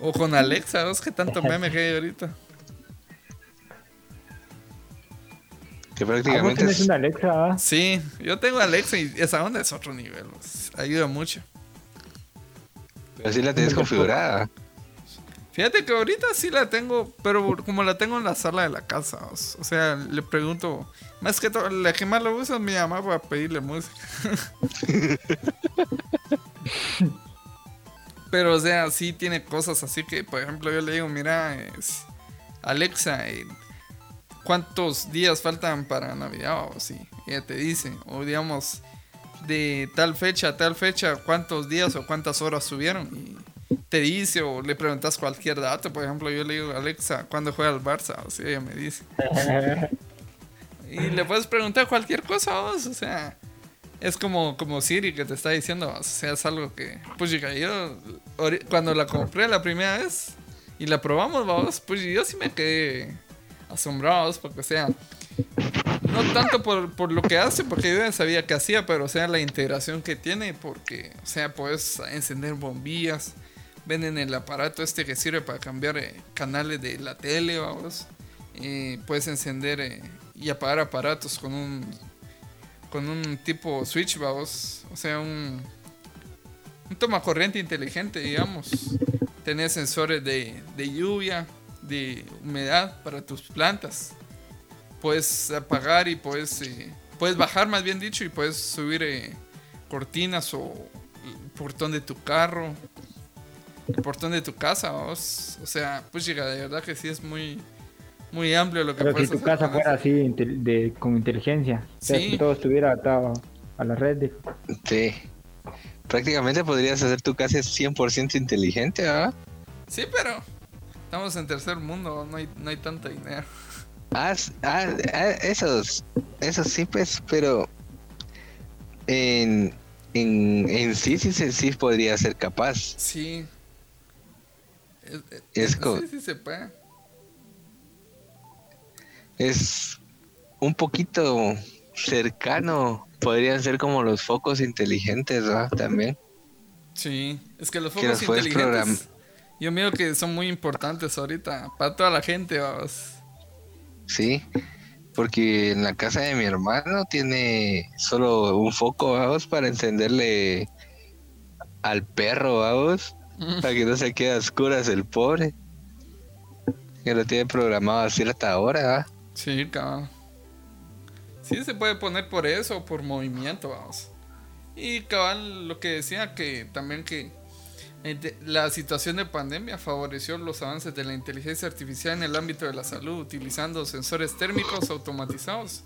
O con Alexa, ¿ves que tanto meme que hay ahorita? Que prácticamente es... una Alexa? Sí, yo tengo Alexa y esa onda es otro nivel. Pues, ayuda mucho. Pero sí la tienes configurada. Fíjate que ahorita sí la tengo, pero como la tengo en la sala de la casa, o sea, le pregunto, más que todo, la que más lo usa es mi mamá para pedirle música. pero o sea, sí tiene cosas así que, por ejemplo, yo le digo, mira, Alexa, eh, ¿cuántos días faltan para Navidad? O sí, ella te dice, o digamos, de tal fecha a tal fecha, ¿cuántos días o cuántas horas subieron? Y te dice o le preguntas cualquier dato. Por ejemplo, yo le digo, Alexa, ¿cuándo juega el Barça? O sea, ella me dice. y le puedes preguntar cualquier cosa, o sea, es como, como Siri que te está diciendo, o sea, es algo que, pues yo cuando la compré la primera vez y la probamos, vamos, pues yo sí me quedé asombrado, porque, o sea, no tanto por, por, lo que hace, porque yo ya sabía que hacía, pero o sea, la integración que tiene, porque, o sea, puedes encender bombillas, venden el aparato este que sirve para cambiar eh, canales de la tele, vamos. puedes encender eh, y apagar aparatos con un con un tipo switch, vamos. O sea, un, un toma corriente inteligente, digamos. Tenés sensores de, de lluvia, de humedad para tus plantas. Puedes apagar y puedes, eh, puedes bajar, más bien dicho, y puedes subir cortinas o el portón de tu carro el portón de tu casa, vos. O sea, pues llega, de verdad que sí es muy muy amplio lo que Pero si tu casa fuera así de, con inteligencia, sí. si todo estuviera atado a la red. Sí. Prácticamente podrías hacer tu casa 100% inteligente, ¿verdad? Sí, pero estamos en tercer mundo, no hay, no hay tanta dinero. Ah, ah, ah, esos, esos sí, pues, pero en, en, en sí, sí, sí, sí podría ser capaz. Sí, es, Es un poquito cercano. Podrían ser como los focos inteligentes, ¿verdad? También. Sí, es que los focos inteligentes. Yo miro que son muy importantes ahorita para toda la gente, vamos. Sí, porque en la casa de mi hermano tiene solo un foco, vamos, para encenderle al perro, vamos. Para que no se quede a oscuras el pobre. Que lo tiene programado a cierta hora, ¿ah? Sí, cabrón. Sí, se puede poner por eso, por movimiento, vamos. Y cabal, lo que decía que también que eh, la situación de pandemia favoreció los avances de la inteligencia artificial en el ámbito de la salud, utilizando sensores térmicos automatizados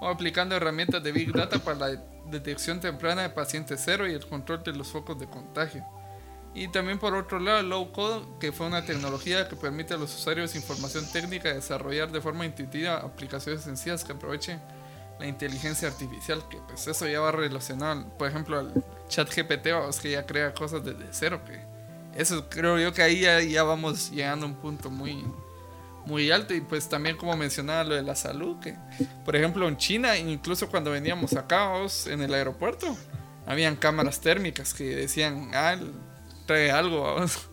o aplicando herramientas de Big Data para la detección temprana de pacientes cero y el control de los focos de contagio. Y también por otro lado, Low Code, que fue una tecnología que permite a los usuarios información técnica desarrollar de forma intuitiva aplicaciones sencillas que aprovechen la inteligencia artificial, que pues eso ya va relacionado, por ejemplo, al chat GPT, que ya crea cosas desde cero, que eso creo yo que ahí ya, vamos llegando a un punto muy, muy alto. Y pues también como mencionaba lo de la salud, que por ejemplo en China, incluso cuando veníamos acá en el aeropuerto, habían cámaras térmicas que decían, ah, trae algo, vamos.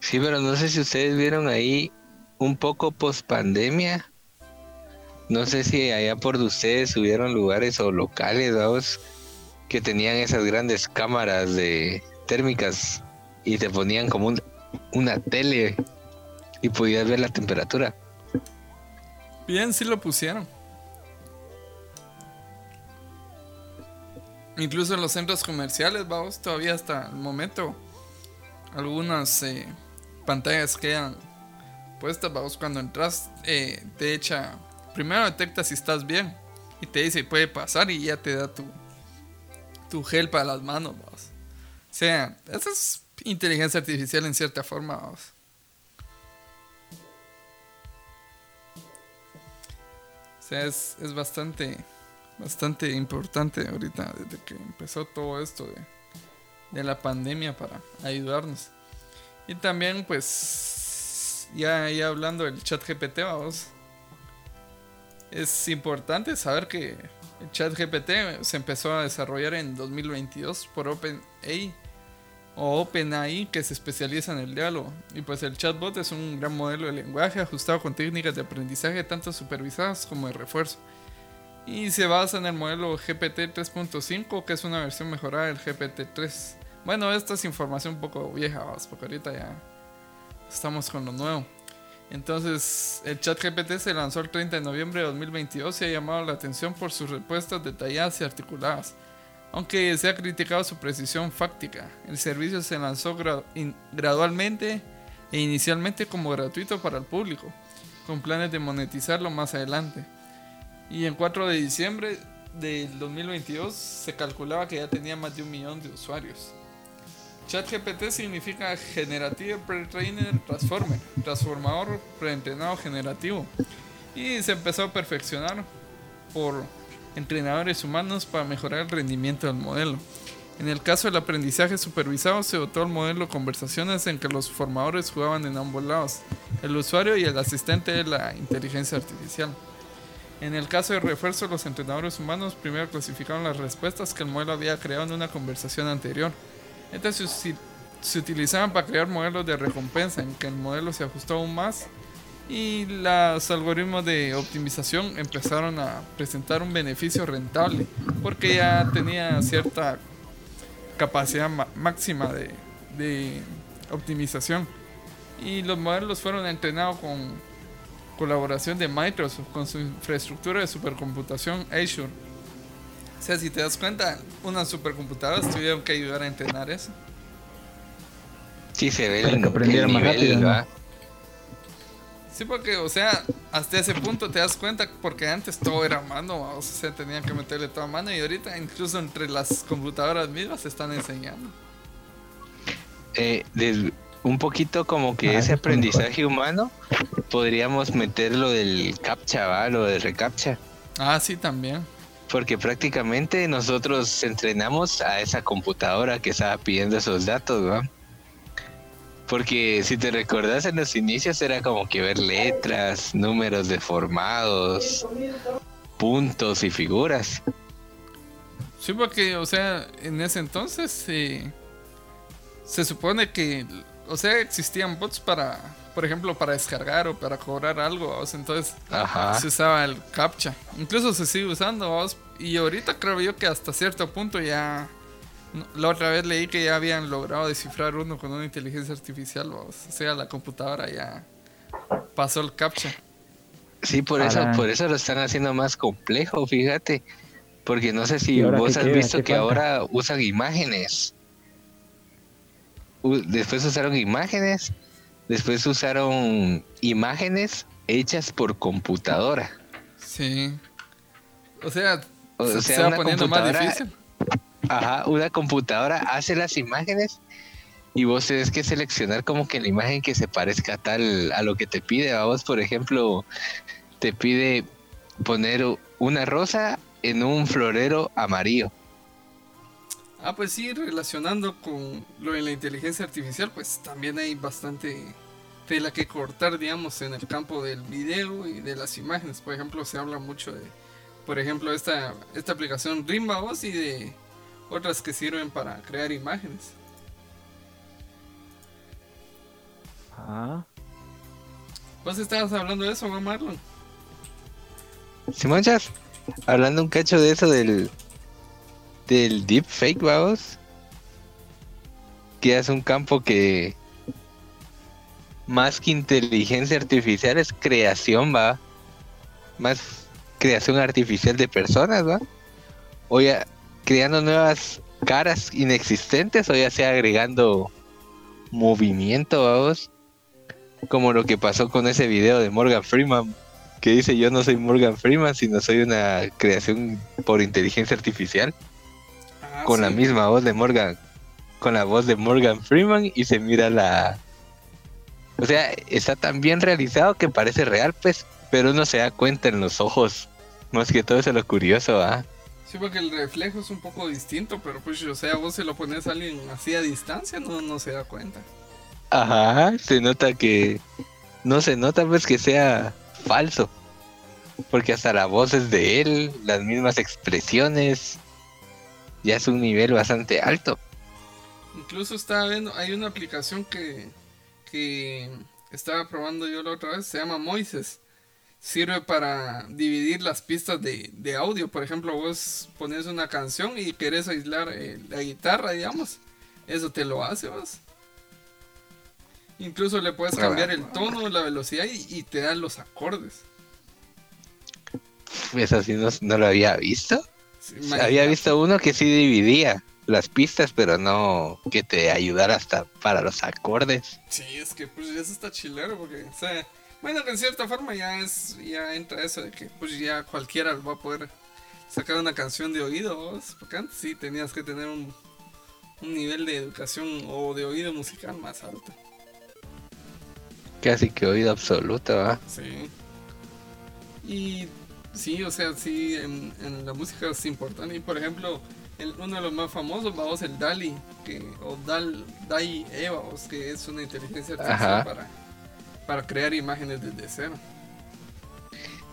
Sí, pero no sé si ustedes vieron ahí un poco post pandemia no sé si allá por ustedes hubieron lugares o locales, vamos, que tenían esas grandes cámaras de térmicas y te ponían como un- una tele y podías ver la temperatura. Bien, sí lo pusieron. Incluso en los centros comerciales, vamos, todavía hasta el momento. Algunas eh, pantallas quedan puestas, vamos, cuando entras, eh, te echa. Primero detecta si estás bien y te dice puede pasar y ya te da tu, tu gel para las manos, vamos. O sea, esa es inteligencia artificial en cierta forma, vamos. O sea, es, es bastante, bastante importante ahorita, desde que empezó todo esto de, la pandemia para ayudarnos. Y también, pues, ya, ya hablando del chat GPT, vamos, es importante saber que el chat GPT se empezó a desarrollar en 2022 por OpenAI o OpenAI que se especializa en el diálogo. Y pues el chatbot es un gran modelo de lenguaje ajustado con técnicas de aprendizaje tanto supervisadas como de refuerzo. Y se basa en el modelo GPT 3.5 que es una versión mejorada del GPT 3. Bueno, esta es información un poco vieja, porque ahorita ya estamos con lo nuevo. Entonces, el chat GPT se lanzó el 30 de noviembre de 2022 y ha llamado la atención por sus respuestas detalladas y articuladas. Aunque se ha criticado su precisión fáctica, el servicio se lanzó gradualmente e inicialmente como gratuito para el público, con planes de monetizarlo más adelante. Y en 4 de diciembre del 2022 se calculaba que ya tenía más de un millón de usuarios. ChatGPT significa Generative Pre-Trainer Transformer, transformador preentrenado generativo. Y se empezó a perfeccionar por entrenadores humanos para mejorar el rendimiento del modelo. En el caso del aprendizaje supervisado, se dotó el modelo conversaciones en que los formadores jugaban en ambos lados, el usuario y el asistente de la inteligencia artificial. En el caso de refuerzo, los entrenadores humanos primero clasificaron las respuestas que el modelo había creado en una conversación anterior. Estas se, se utilizaban para crear modelos de recompensa en que el modelo se ajustó aún más y los algoritmos de optimización empezaron a presentar un beneficio rentable porque ya tenía cierta capacidad ma- máxima de, de optimización y los modelos fueron entrenados con colaboración de Microsoft con su infraestructura de supercomputación Azure. O sea, si te das cuenta, unas supercomputadoras tuvieron que ayudar a entrenar eso. Sí, se ve Para el, que aprendiera el más nivel, rápido, ¿no? ¿va? Sí, porque, o sea, hasta ese punto te das cuenta, porque antes todo era mano, o sea, tenían que meterle toda mano y ahorita incluso entre las computadoras mismas se están enseñando. Eh, des- un poquito como que Ah, ese aprendizaje humano podríamos meter lo del captcha, ¿va? Lo del recaptcha. Ah, sí, también. Porque prácticamente nosotros entrenamos a esa computadora que estaba pidiendo esos datos, ¿va? Porque si te recordás en los inicios era como que ver letras, números deformados, puntos y figuras. Sí, porque, o sea, en ese entonces eh, se supone que, o sea, existían bots para, por ejemplo, para descargar o para cobrar algo, o sea, entonces Ajá. se usaba el captcha. Incluso se sigue usando, y ahorita creo yo que hasta cierto punto ya... La otra vez leí que ya habían logrado descifrar uno con una inteligencia artificial, vamos, o sea, la computadora ya pasó el captcha. Sí, por eso, por eso lo están haciendo más complejo, fíjate. Porque no sé si ¿Y ahora vos has queda? visto ¿Qué que falta? ahora usan imágenes. Después usaron imágenes, después usaron imágenes hechas por computadora. Sí. O sea, O se, sea, se va una poniendo más computadora- difícil. Ajá, una computadora hace las imágenes y vos tenés que seleccionar como que la imagen que se parezca tal a lo que te pide. A vos, por ejemplo, te pide poner una rosa en un florero amarillo. Ah, pues sí, relacionando con lo de la inteligencia artificial, pues también hay bastante tela que cortar, digamos, en el campo del video y de las imágenes. Por ejemplo, se habla mucho de, por ejemplo, esta, esta aplicación Rimbaos y de otras que sirven para crear imágenes. Ah, ¿Vos estabas hablando de eso, ¿no, Marlon? Simonchas, hablando un cacho de eso del del deepfake, vamos, que es un campo que más que inteligencia artificial es creación, va, más creación artificial de personas, va, o ya creando nuevas caras inexistentes o ya sea agregando movimiento, vamos, como lo que pasó con ese video de Morgan Freeman que dice yo no soy Morgan Freeman, sino soy una creación por inteligencia artificial. Con la misma voz de Morgan, con la voz de Morgan Freeman y se mira la... O sea, está tan bien realizado que parece real, pues, pero uno se da cuenta en los ojos. Más que todo eso es lo curioso, ¿ah? Sí, porque el reflejo es un poco distinto, pero pues, o sea, vos se lo pones a alguien así a distancia, no, no se da cuenta. Ajá, se nota que... No se nota pues que sea falso. Porque hasta la voz es de él, las mismas expresiones. Ya es un nivel bastante alto. Incluso estaba viendo, hay una aplicación que, que estaba probando yo la otra vez, se llama Moises. Sirve para dividir las pistas de, de audio. Por ejemplo, vos pones una canción y querés aislar eh, la guitarra, digamos. Eso te lo hace vos. Incluso le puedes cambiar el tono, la velocidad y, y te dan los acordes. Eso sí no, no lo había visto. Había visto uno que sí dividía las pistas, pero no que te ayudara hasta para los acordes. Sí, es que pues eso está chilero porque, o sea, bueno, que en cierta forma ya es, ya entra eso de que pues ya cualquiera va a poder sacar una canción de oído, ¿vos? porque antes sí tenías que tener un, un nivel de educación o de oído musical más alto, Casi que oído absoluto, ¿va? sí. Y sí, o sea, sí, en, en la música es importante. Y por ejemplo, el- uno de los más famosos, vamos, el DALI, que, o DAL, DAI Eva, vos, que es una inteligencia artificial para, para crear imágenes desde cero.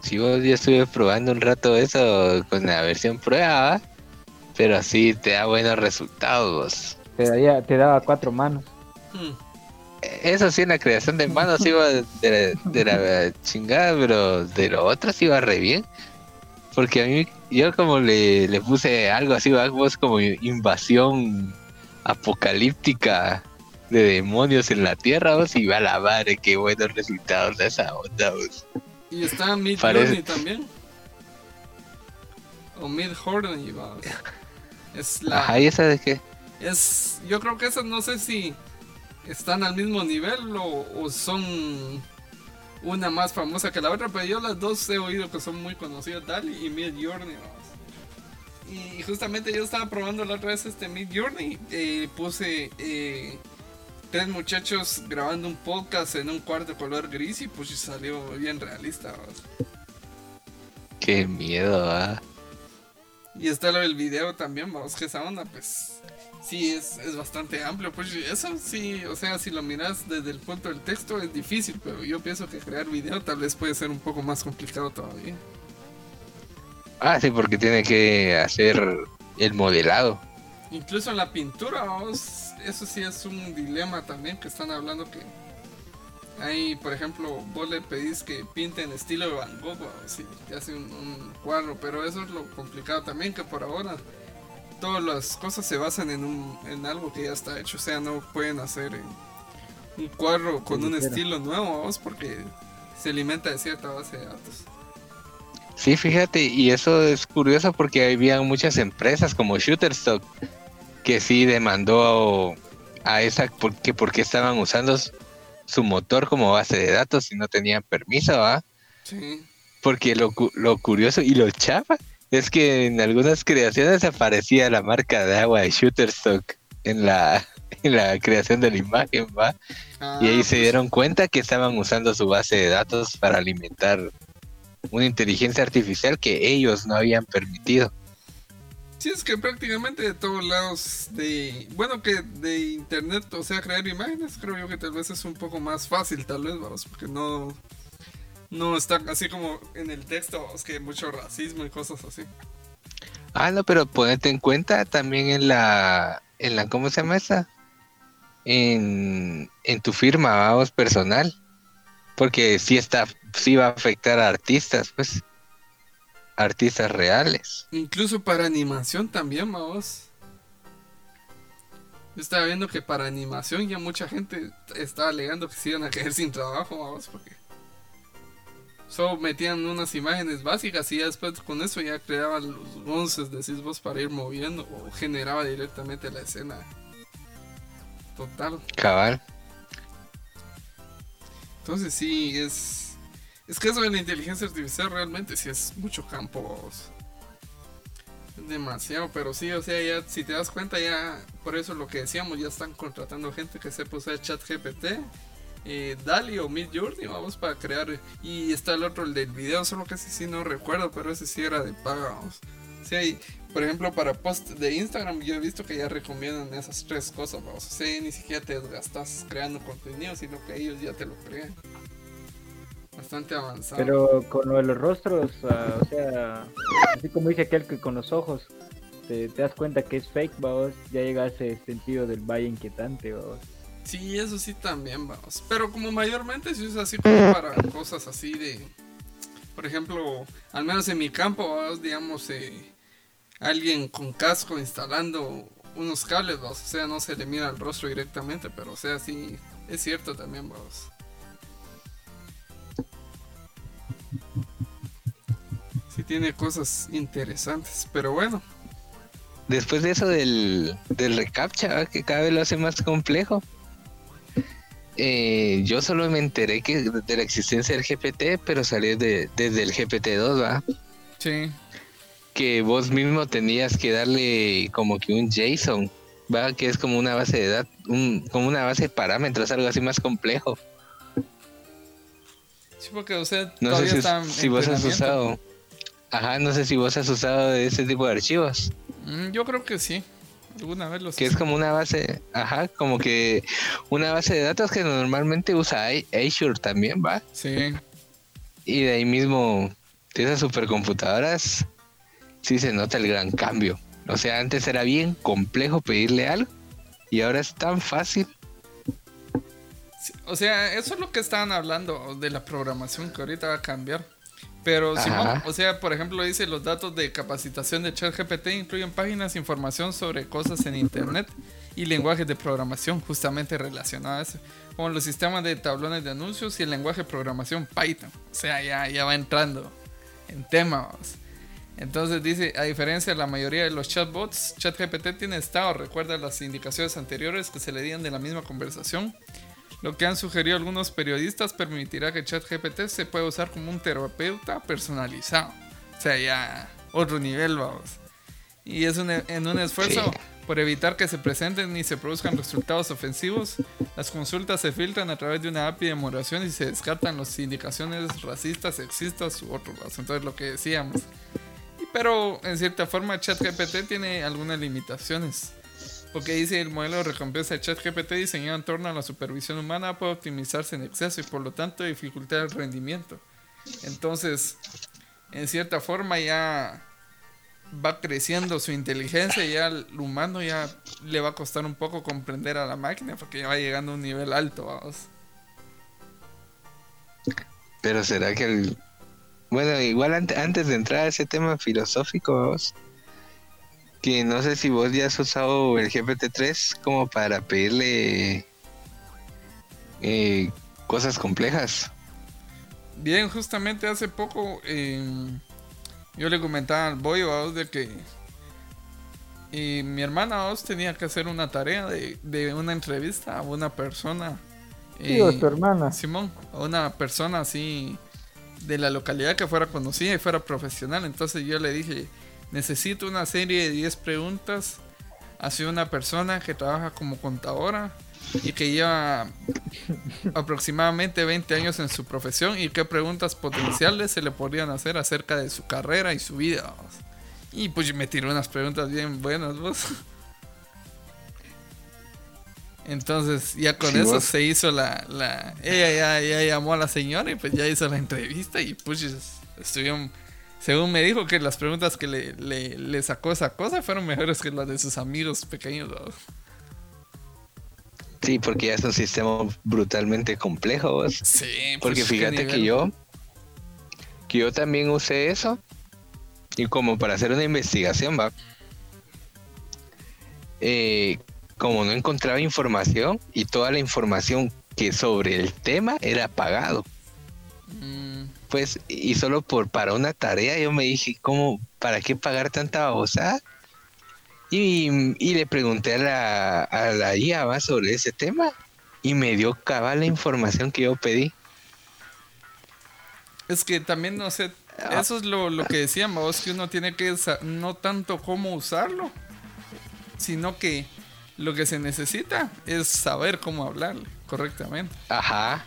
Sí, vos, yo estuve probando un rato eso con la versión prueba, ¿va? Pero sí te da buenos resultados. Te, daría- te daba cuatro manos. Hmm. Eso sí, en la creación de manos iba de, la- de la chingada, pero de lo otro sí iba re bien. Porque a mí, yo como le, le puse algo así, vos como invasión apocalíptica de demonios en la tierra, vos, y va a la madre, qué buenos resultados de esa onda, vos. Y está Mid Parece- también. O Mid vamos. Es la. Ajá, ¿y esa de qué? Es. Yo creo que esas no sé si están al mismo nivel o, o son una más famosa que la otra, pero yo las dos he oído que son muy conocidas, Dali y Mid Journey. Y justamente yo estaba probando la otra vez este Mid Journey. eh, puse eh, tres muchachos grabando un podcast en un cuarto color gris y pues salió bien realista. Qué miedo, ah. Y está lo del video también, vamos, que esa onda, pues sí, es, es bastante amplio. Pues eso sí, o sea, si lo miras desde el punto del texto es difícil, pero yo pienso que crear video tal vez puede ser un poco más complicado todavía. Ah, sí, porque tiene que hacer el modelado. Incluso en la pintura, vamos, eso sí es un dilema también que están hablando que hay, por ejemplo, vos le pedís que pinte en estilo de Van Gogh, si te hace un, un cuadro, pero eso es lo complicado también, que por ahora todas las cosas se basan en, un, en algo que ya está hecho, o sea, no pueden hacer eh, un cuadro con un estilo nuevo, vamos, porque se alimenta de cierta base de datos. Sí, fíjate, y eso es curioso porque había muchas empresas como Shutterstock que sí demandó a esa porque porque estaban usando su motor como base de datos y no tenían permiso, ¿va? Sí, Porque lo, cu- lo curioso y lo chapa es que en algunas creaciones aparecía la marca de agua de Shutterstock en la, en la creación de la imagen, ¿va? Ah, Y ahí se pues, dieron cuenta que estaban usando su base de datos para alimentar una inteligencia artificial que ellos no habían permitido. Sí, es que prácticamente de todos lados de... Bueno, que de internet, o sea, crear imágenes, creo yo que tal vez es un poco más fácil, tal vez, vamos, porque no... No está así como en el texto, es que mucho racismo y cosas así. Ah, no, pero ponete en cuenta también en la, en la, ¿cómo se llama esa? En, en tu firma, vamos, personal. Porque sí está, sí va a afectar a artistas, pues. artistas reales. Incluso para animación también, vamos. Yo estaba viendo que para animación ya mucha gente estaba alegando que se iban a caer sin trabajo, vamos, porque solo metían unas imágenes básicas y ya después con eso ya creaban los onces, decís vos, para ir moviendo o generaba directamente la escena. Total. Cabal. Entonces sí, es... Es que eso de la inteligencia artificial realmente sí es mucho campo. vos. Es demasiado, pero sí, o sea, ya si te das cuenta ya, por eso lo que decíamos, ya están contratando gente que sepa usar chat GPT, eh, Dali o Mid Journey, vamos para crear. Y está el otro, el del video, solo que ese sí no recuerdo, pero ese sí era de paga, vamos. Sí, hay, por ejemplo, para post de Instagram, yo he visto que ya recomiendan esas tres cosas, vamos. O sea, ni siquiera te desgastas creando contenido, sino que ellos ya te lo crean. Bastante avanzado. Pero con lo de los rostros, ah, o sea, así como dice aquel que con los ojos te, te das cuenta que es fake, vamos, ya llega a ese sentido del valle inquietante, vamos. Sí, eso sí también, vamos. Pero como mayormente se usa así como para cosas así de... Por ejemplo, al menos en mi campo, vamos, digamos, eh, alguien con casco instalando unos cables, vamos. O sea, no se le mira el rostro directamente, pero o sea, sí, es cierto también, vamos. Sí tiene cosas interesantes, pero bueno. Después de eso del, del recaptcha, que cada vez lo hace más complejo. Eh, yo solo me enteré que de la existencia del GPT, pero salió de, desde el GPT-2, ¿va? Sí. Que vos mismo tenías que darle como que un JSON, ¿va? Que es como una base de datos, un, como una base de parámetros, algo así más complejo. Sí, porque, o sea, No sé si, está en si vos has usado. Ajá, no sé si vos has usado ese tipo de archivos. Mm, yo creo que sí. Alguna vez los Que es como una base, ajá, como que una base de datos que normalmente usa Azure también, ¿va? Sí. Y de ahí mismo, de esas supercomputadoras, sí se nota el gran cambio. O sea, antes era bien complejo pedirle algo y ahora es tan fácil. Sí, O sea, eso es lo que estaban hablando de la programación que ahorita va a cambiar. Pero. Simón, o sea, por ejemplo, dice los datos de capacitación de ChatGPT incluyen páginas, información sobre cosas en internet y lenguajes de programación justamente eso, como los sistemas de tablones de anuncios y el lenguaje de programación Python. O sea, ya, ya va entrando en temas. Entonces dice, a diferencia de la mayoría de los chatbots, ChatGPT tiene estado, recuerda las indicaciones anteriores que se le dieron de la misma conversación. Lo que han sugerido algunos periodistas permitirá que ChatGPT se pueda usar como un terapeuta personalizado. O sea, ya otro nivel, vamos. Y es un- en un esfuerzo Sí. por evitar que se presenten ni se produzcan resultados ofensivos. Las consultas se filtran a través de una API de moderación y se descartan las indicaciones racistas, sexistas u otros. Entonces, lo que decíamos. Pero en cierta forma, ChatGPT tiene algunas limitaciones. Porque dice el modelo de recompensa de ChatGPT diseñado en torno a la supervisión humana puede optimizarse en exceso y por lo tanto dificultar el rendimiento. Entonces, en cierta forma ya va creciendo su inteligencia y ya el humano ya le va a costar un poco comprender a la máquina porque ya va llegando a un nivel alto. Pero será que el... Bueno, igual ante- antes de entrar a ese tema filosófico, que no sé si vos ya has usado el GPT-3 como para pedirle eh, cosas complejas. Bien, justamente hace poco eh, yo le comentaba al Boyo vamos, de que eh, mi hermana vamos, tenía que hacer una tarea de, de una entrevista a una persona. Eh, tu hermana. Simón, a una persona así de la localidad que fuera conocida y fuera profesional. Entonces yo le dije, necesito una serie de 10 preguntas hacia una persona que trabaja como contadora y que lleva aproximadamente 20 años en su profesión y qué preguntas potenciales se le podrían hacer acerca de su carrera y su vida. Y pues me tiró unas preguntas bien buenas, vos. Entonces ya con Sí, eso vos. se hizo la, la... Ella ya, ya llamó a la señora y pues ya hizo la entrevista y pues estuvieron... Según me dijo que las preguntas que le, le, le sacó esa cosa fueron mejores que las de sus amigos pequeños. Sí, porque ya es un sistema brutalmente complejo, vos. Sí, Porque pues, ¿qué fíjate que yo, que yo también usé eso Y como para hacer una investigación, va. Eh, como no encontraba información y toda la información que sobre el tema era pagado. Mm, Pues, y solo por para una tarea yo me dije, ¿cómo, para qué pagar tanta babosada? Y, y le pregunté a la, a la IA ¿va? sobre ese tema y me dio cabal la información que yo pedí. Es que también, no sé, Ah. eso es lo, lo que decíamos, que uno tiene que no tanto cómo usarlo, sino que lo que se necesita es saber cómo hablarle correctamente. Ajá.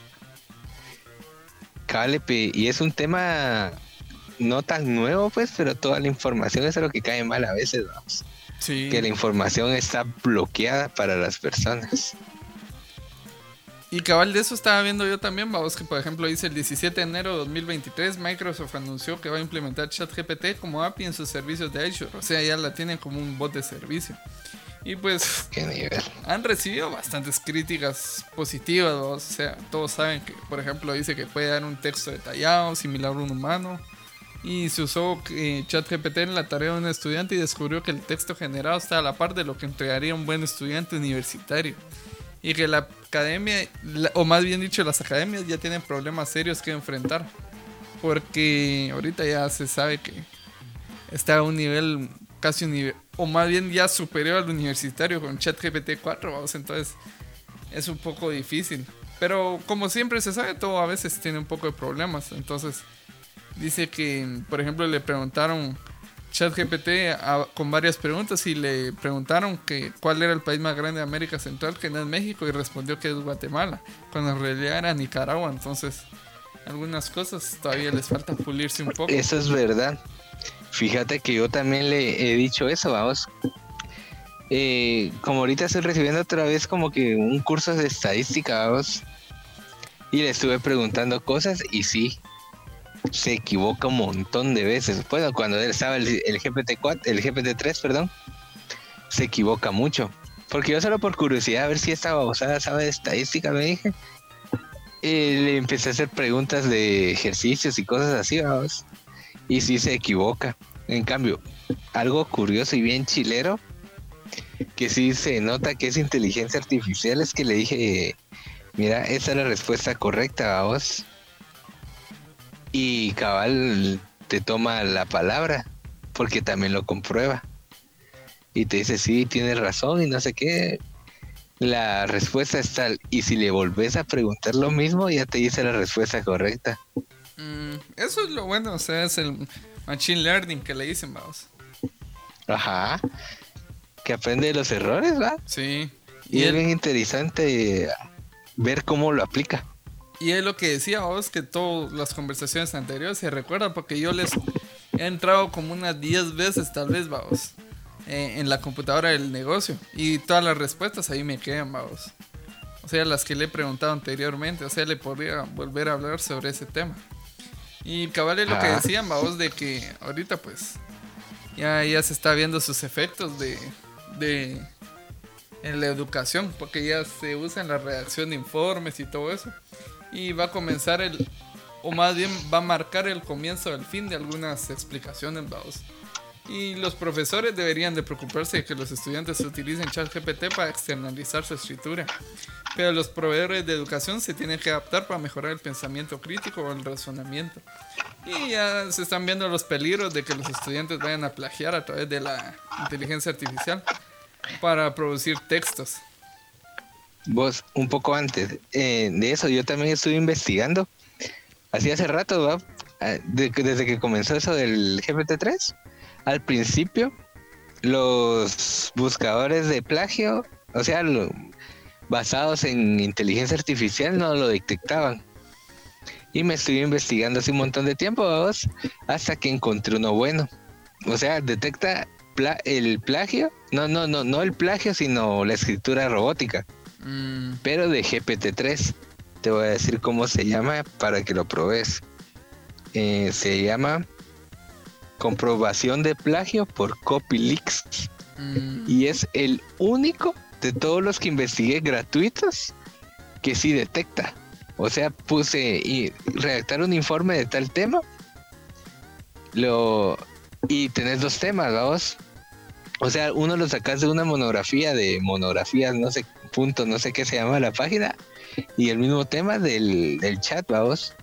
Cabal, pe- y es un tema no tan nuevo, pues, pero toda la información es lo que cae mal a veces, vamos. Sí. Que la información está bloqueada para las personas. Y cabal de eso estaba viendo yo también, vamos, que por ejemplo dice el 17 de enero de 2023 Microsoft anunció que va a implementar ChatGPT como API en sus servicios de Azure, o sea, ya la tienen como un bot de servicio. Y pues Qué nivel. han recibido bastantes críticas positivas, ¿no? o sea, todos saben que, por ejemplo, dice que puede dar un texto detallado, similar a un humano. Y se usó eh, ChatGPT en la tarea de un estudiante y descubrió que el texto generado está a la par de lo que entregaría un buen estudiante universitario. Y que la academia, la- o más bien dicho, las academias ya tienen problemas serios que enfrentar. Porque ahorita ya se sabe que está a un nivel casi un nivel, o más bien ya superior al universitario con ChatGPT 4, vamos, entonces es un poco difícil. Pero como siempre se sabe, todo a veces tiene un poco de problemas. Entonces dice que, por ejemplo, le preguntaron ChatGPT con varias preguntas y le preguntaron que cuál era el país más grande de América Central, que no es México, y respondió que es Guatemala, cuando en realidad era Nicaragua. Entonces, algunas cosas todavía les falta pulirse un poco. Eso es verdad. Fíjate que yo también le he dicho eso, vamos. Eh, como ahorita estoy recibiendo otra vez como que un curso de estadística, vamos. Y le estuve preguntando cosas y sí, se equivoca un montón de veces. Bueno, cuando él estaba el, el GPT-4, el GPT-3, perdón, se equivoca mucho. Porque yo solo por curiosidad, a ver si esta babosada sabe de estadística, me dije. eh, le empecé a hacer preguntas de ejercicios y cosas así, vamos. Y sí se equivoca. En cambio, algo curioso y bien chilero, que sí se nota que es inteligencia artificial, es que le dije, mira, esa es la respuesta correcta, vos. Y cabal te toma la palabra, porque también lo comprueba. Y te dice, sí, tienes razón y no sé qué. La respuesta es tal. Y si le volvés a preguntar lo mismo, ya te dice la respuesta correcta. Mm, eso es lo bueno, o sea, es el machine learning que le dicen, vamos. Ajá. Que aprende de los errores, ¿va? Sí. Y, Y es él, bien interesante ver cómo lo aplica. y es lo que decía vos, que todas las conversaciones anteriores se recuerdan, porque yo les he entrado como unas 10 veces, tal vez, vamos, eh, en la computadora del negocio. Y todas las respuestas ahí me quedan, vamos. O sea, las que le he preguntado anteriormente. O sea, le podría volver a hablar sobre ese tema. Y cabal es lo que Ah. decían, vamos, de que ahorita pues ya, ya se está viendo sus efectos de, de en la educación, porque ya se usa en la redacción de informes y todo eso. Y va a comenzar el, o más bien va a marcar el comienzo del fin de algunas explicaciones, vamos. Y los profesores deberían de preocuparse de que los estudiantes utilicen ChatGPT para externalizar su escritura. Pero los proveedores de educación se tienen que adaptar para mejorar el pensamiento crítico o el razonamiento. Y ya se están viendo los peligros de que los estudiantes vayan a plagiar a través de la inteligencia artificial para producir textos. Vos, un poco antes eh, de eso, yo también estuve investigando. Así hace rato, ¿va? Ah, de- desde que comenzó eso del GPT-3, al principio, los buscadores de plagio, o sea, lo- basados en inteligencia artificial, no lo detectaban. Y me estuve investigando hace un montón de tiempo, vos, hasta que encontré uno bueno. O sea, detecta pla- el plagio, no, no, no, no el plagio, sino la escritura robótica Mm, pero de GPT-3. Te voy a decir cómo se llama para que lo probes. Eh, se llama comprobación de plagio por CopyLeaks mm, y es el único de todos los que investigué gratuitos que sí detecta. O sea, puse y redactar un informe de tal tema. Lo y tenés dos temas, vamos. O sea, uno lo sacas de una monografía de monografías, no sé, punto, no sé qué se llama la página, y el mismo tema del, del chat, vamos.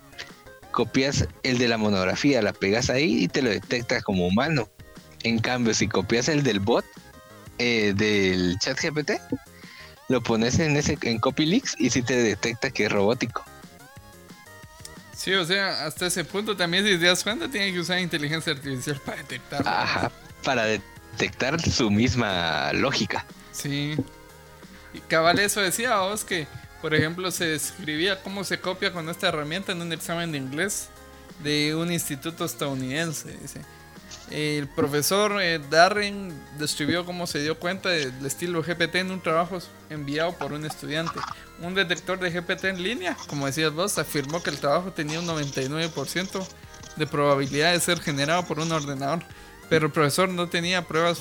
Copias el de la monografía, la pegas ahí y te lo detecta como humano. En cambio, si copias el del bot, eh, del chat GPT, lo pones en ese en CopyLeaks y si te detecta que es robótico. Sí, o sea, hasta ese punto también si te das cuenta tiene que usar inteligencia artificial para detectar. Ajá, para detectar su misma lógica. Sí. Y cabal eso decía vos que, por ejemplo, se describía cómo se copia con esta herramienta en un examen de inglés de un instituto estadounidense. El profesor eh, Darren describió cómo se dio cuenta del estilo GPT en un trabajo enviado por un estudiante. Un detector de GPT en línea, como decías vos, afirmó que el trabajo tenía un 99% de probabilidad de ser generado por un ordenador, pero el profesor no tenía pruebas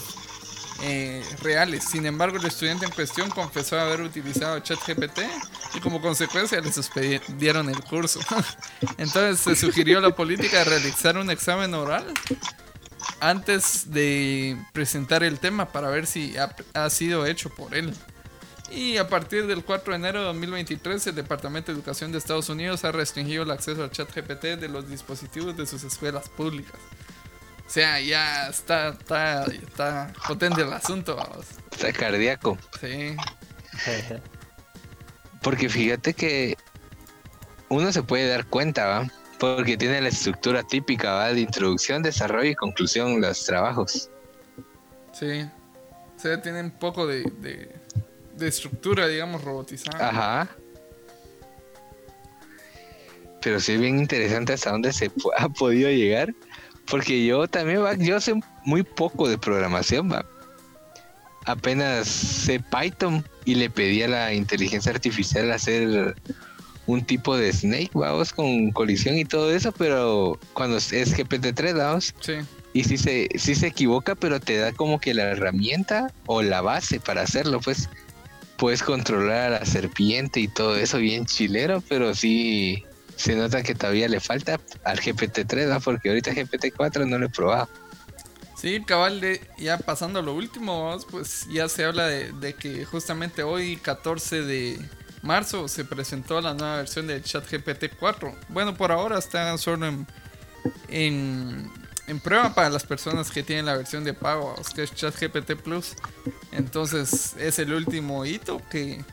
eh, reales. Sin embargo, el estudiante en cuestión confesó haber utilizado ChatGPT y como consecuencia le suspendieron el curso. Entonces se sugirió la política de realizar un examen oral antes de presentar el tema para ver si ha, sido hecho por él. Y a partir del 4 de enero de 2023, el Departamento de Educación de Estados Unidos ha restringido el acceso al chat GPT de los dispositivos de sus escuelas públicas. O sea, ya está, está, está potente el asunto, vamos. Está cardíaco. Sí. Porque fíjate que uno se puede dar cuenta, ¿va? Porque tiene la estructura típica ¿va? de introducción, desarrollo y conclusión los trabajos. Sí. O sea, tiene un poco de, de, estructura, digamos, robotizada. Ajá. Pero sí es bien interesante hasta dónde se ha podido llegar. Porque yo también, va, yo sé muy poco de programación, va. Apenas sé Python y le pedí a la inteligencia artificial hacer un tipo de Snake, vamos, con colisión y todo eso, pero cuando es GPT-3, vamos. Sí. Y si se, si se equivoca, pero te da como que la herramienta o la base para hacerlo, pues puedes controlar a la serpiente y todo eso bien chilero, pero sí se nota que todavía le falta al GPT-3, ¿no? porque ahorita GPT-4 no lo he probado. Sí, cabal, de, ya pasando a lo último, pues ya se habla de, que justamente hoy, 14 de, marzo se presentó la nueva versión de ChatGPT 4. Bueno, por ahora está solo en, en, prueba para las personas que tienen la versión de pago, que es ChatGPT Plus. Entonces es el último hito que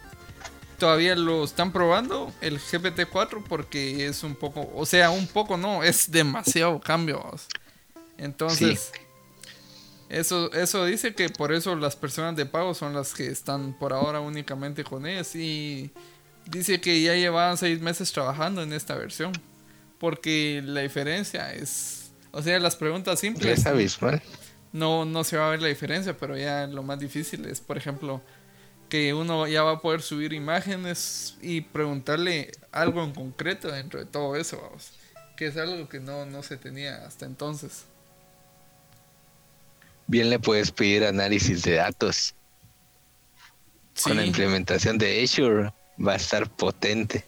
todavía lo están probando, el GPT 4, porque es un poco, o sea, un poco no, es demasiado cambio. Entonces... Eso, eso dice que por eso las personas de pago son las que están por ahora únicamente con ellas. Y dice que ya llevaban seis meses trabajando en esta versión. Porque la diferencia es. O sea, las preguntas simples. Es abismal. No, no se va a ver la diferencia, pero ya lo más difícil es, por ejemplo, que uno ya va a poder subir imágenes y preguntarle algo en concreto dentro de todo eso, vamos. Que es algo que no, no se tenía hasta entonces. Bien le puedes pedir análisis de datos. Con la implementación de Azure va a estar potente.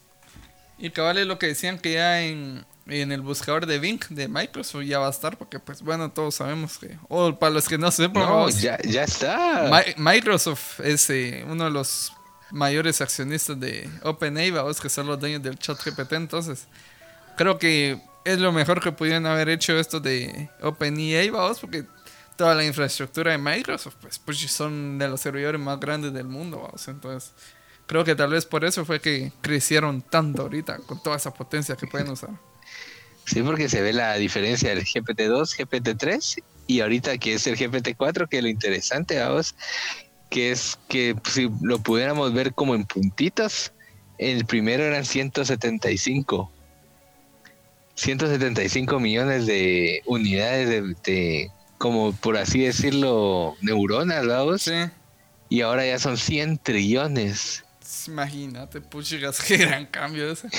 Y cabal es lo que decían que ya en, el buscador de Bing de Microsoft ya va a estar, porque pues bueno, todos sabemos que, o para los que no sepan, no, ya, ya está. Microsoft es eh, uno de los mayores accionistas de OpenAI, que son los dueños del chat GPT, entonces creo que es lo mejor que pudieran haber hecho esto de OpenAI, vamos, porque toda la infraestructura de Microsoft, pues, pues son de los servidores más grandes del mundo, vamos. Entonces, creo que tal vez por eso fue que crecieron tanto ahorita, con toda esa potencia que pueden usar. Sí, porque se ve la diferencia del GPT-2, GPT-3 y ahorita que es el GPT-4, que lo interesante, vamos, que es que si lo pudiéramos ver como en puntitos, el primero eran 175 175 millones de unidades de, como por así decirlo, neuronas. Sí. Y ahora ya son 100 trillones. Imagínate, puchigas, qué gran cambio ese.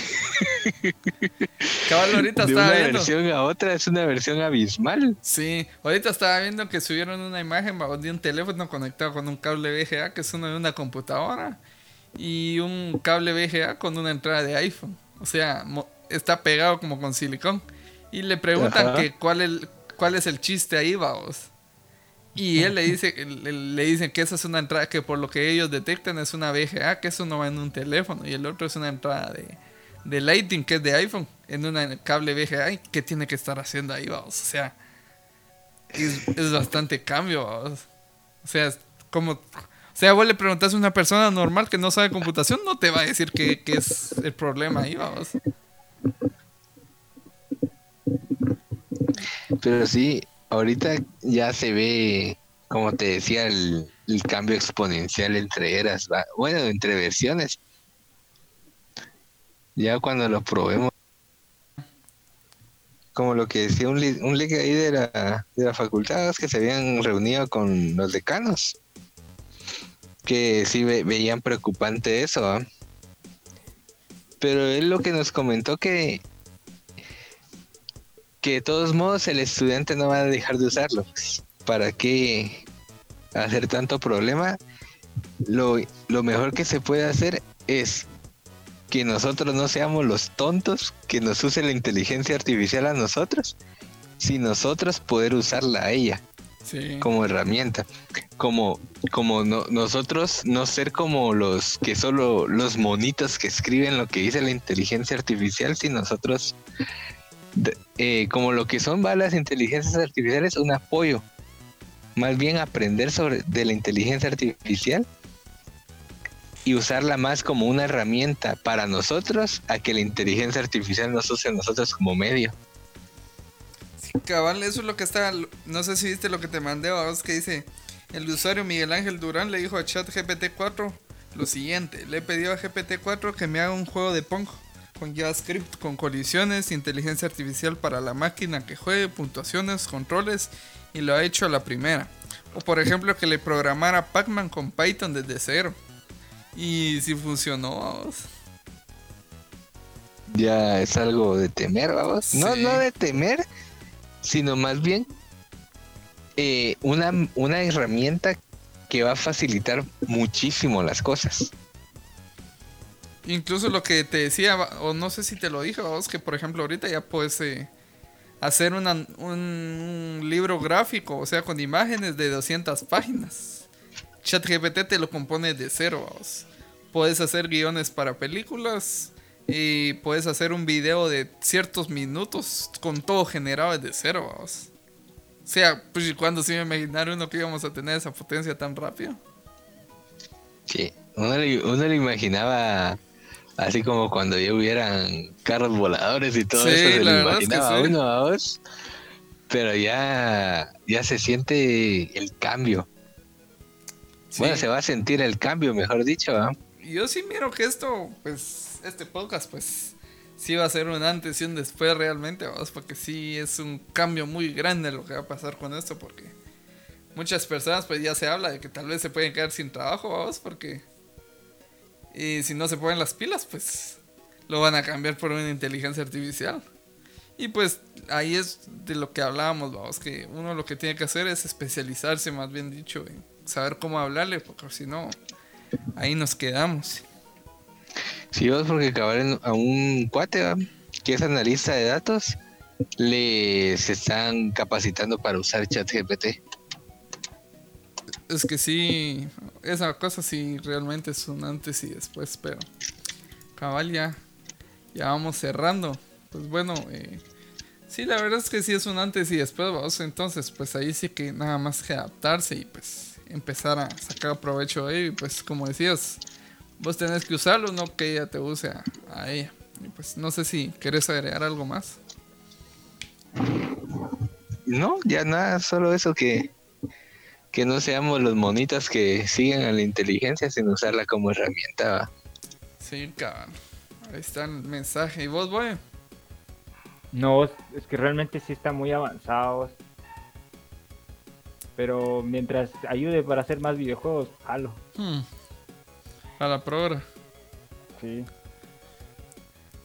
Cabal, ahorita de estaba una viendo. versión a otra es una versión abismal. Sí, ahorita estaba viendo que subieron una imagen de un teléfono conectado con un cable VGA, que es uno de una computadora, y un cable VGA con una entrada de iPhone. O sea, está pegado como con silicón. Y le preguntan que cuál es ¿cuál es el chiste ahí, vamos? Y él le dice, le, dicen que esa es una entrada que por lo que ellos detectan es una VGA, que eso no va en un teléfono. Y el otro es una entrada de, de Lighting, que es de iPhone, en una cable VGA. ¿Y ¿Qué tiene que estar haciendo ahí, vamos? O sea, es, bastante cambio, vamos. O sea, como... O sea, vos le preguntas a una persona normal que no sabe computación, no te va a decir qué es el problema ahí, vamos. Pero sí, ahorita ya se ve, como te decía, el, cambio exponencial entre eras, bueno, entre versiones. Ya cuando lo probemos, como lo que decía un, un ligue ahí de la, de la facultad, que se habían reunido con los decanos, que sí ve- veían preocupante eso. Pero él lo que nos comentó que que de todos modos el estudiante no va a dejar de usarlo. ¿Para qué hacer tanto problema? Lo, lo mejor que se puede hacer es que nosotros no seamos los tontos que nos use la inteligencia artificial a nosotros, si nosotros poder usarla a ella Sí. como herramienta. Como, como no- nosotros no ser como los que solo los monitos que escriben lo que dice la inteligencia artificial, si nosotros eh, como lo que son va las inteligencias artificiales, un apoyo. Más bien aprender sobre de la inteligencia artificial y usarla más como una herramienta para nosotros a que la inteligencia artificial nos use a nosotros como medio. Cabal, eso es lo que está. No sé si viste lo que te mandé, vos que dice: El usuario Miguel Ángel Durán le dijo a ChatGPT 4 lo siguiente: Le he a GPT 4 que me haga un juego de Pong con JavaScript, con colisiones, inteligencia artificial para la máquina que juegue, puntuaciones, controles, y lo ha hecho a la primera. O por ejemplo, que le programara Pac-Man con Python desde cero. Y si funcionó, vamos. ya es algo de temer, vamos. No, no de temer, sino más bien eh, una, una herramienta que va a facilitar muchísimo las cosas. Incluso lo que te decía, o no sé si te lo dije, vos, que por ejemplo ahorita ya puedes eh, hacer un, libro gráfico, o sea, con imágenes de 200 páginas. ChatGPT te lo compone de cero, vos. Puedes hacer guiones para películas y puedes hacer un video de ciertos minutos con todo generado desde cero, vos. O sea, pues cuando se iba a uno que íbamos a tener esa potencia tan rápido. Sí, uno le, uno le imaginaba así como cuando ya hubieran carros voladores y todo Sí, eso, se lo verdad es que imaginaba sí. uno a pero ya, ya se siente el cambio. Sí. Bueno, se va a sentir el cambio, mejor dicho, ¿va? yo sí miro que esto, pues, este podcast, pues, sí va a ser un antes y un después realmente, vamos, porque sí es un cambio muy grande lo que va a pasar con esto, porque muchas personas, pues, ya se habla de que tal vez se pueden quedar sin trabajo, vamos, porque y si no se ponen las pilas, pues, lo van a cambiar por una inteligencia artificial. Y pues ahí es de lo que hablábamos, vamos, que uno lo que tiene que hacer es especializarse, más bien dicho, en saber cómo hablarle, porque si no, ahí nos quedamos. Sí, vos porque acabar a un cuate que es analista de datos, le se están capacitando para usar ChatGPT. Es que sí, esa cosa sí realmente es un antes y después, pero cabal ya, ya vamos cerrando. Pues bueno, eh, sí, la verdad es que sí es un antes y después, entonces pues ahí sí que nada más que adaptarse y pues empezar a sacar provecho de ello y pues como decías, vos tenés que usarlo, no que ella te use a, a ella. Y pues no sé si querés agregar algo más. No, ya nada, solo eso que, que no seamos los monitos que siguen a la inteligencia sin usarla como herramienta. ¿va? Sí, cabal. Ahí está el mensaje. ¿Y vos, voy? No, es que realmente sí está muy avanzados. Pero mientras ayude para hacer más videojuegos, jalo. Hmm. A la progra. Sí.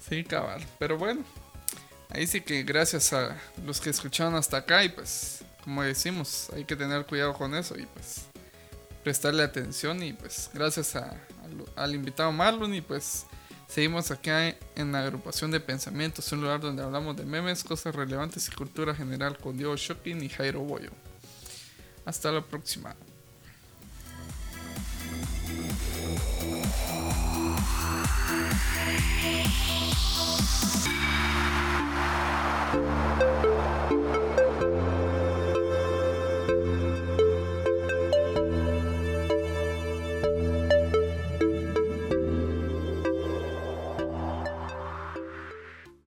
Sí, cabal. Pero bueno, ahí sí que gracias a los que escucharon hasta acá y pues, como decimos, hay que tener cuidado con eso y pues prestarle atención y pues gracias a- al, invitado Marlon y pues Seguimos acá en la agrupación de pensamientos, un lugar donde hablamos de memes, cosas relevantes y cultura general con Diego Shokin y Jairo Boyo. Hasta la próxima.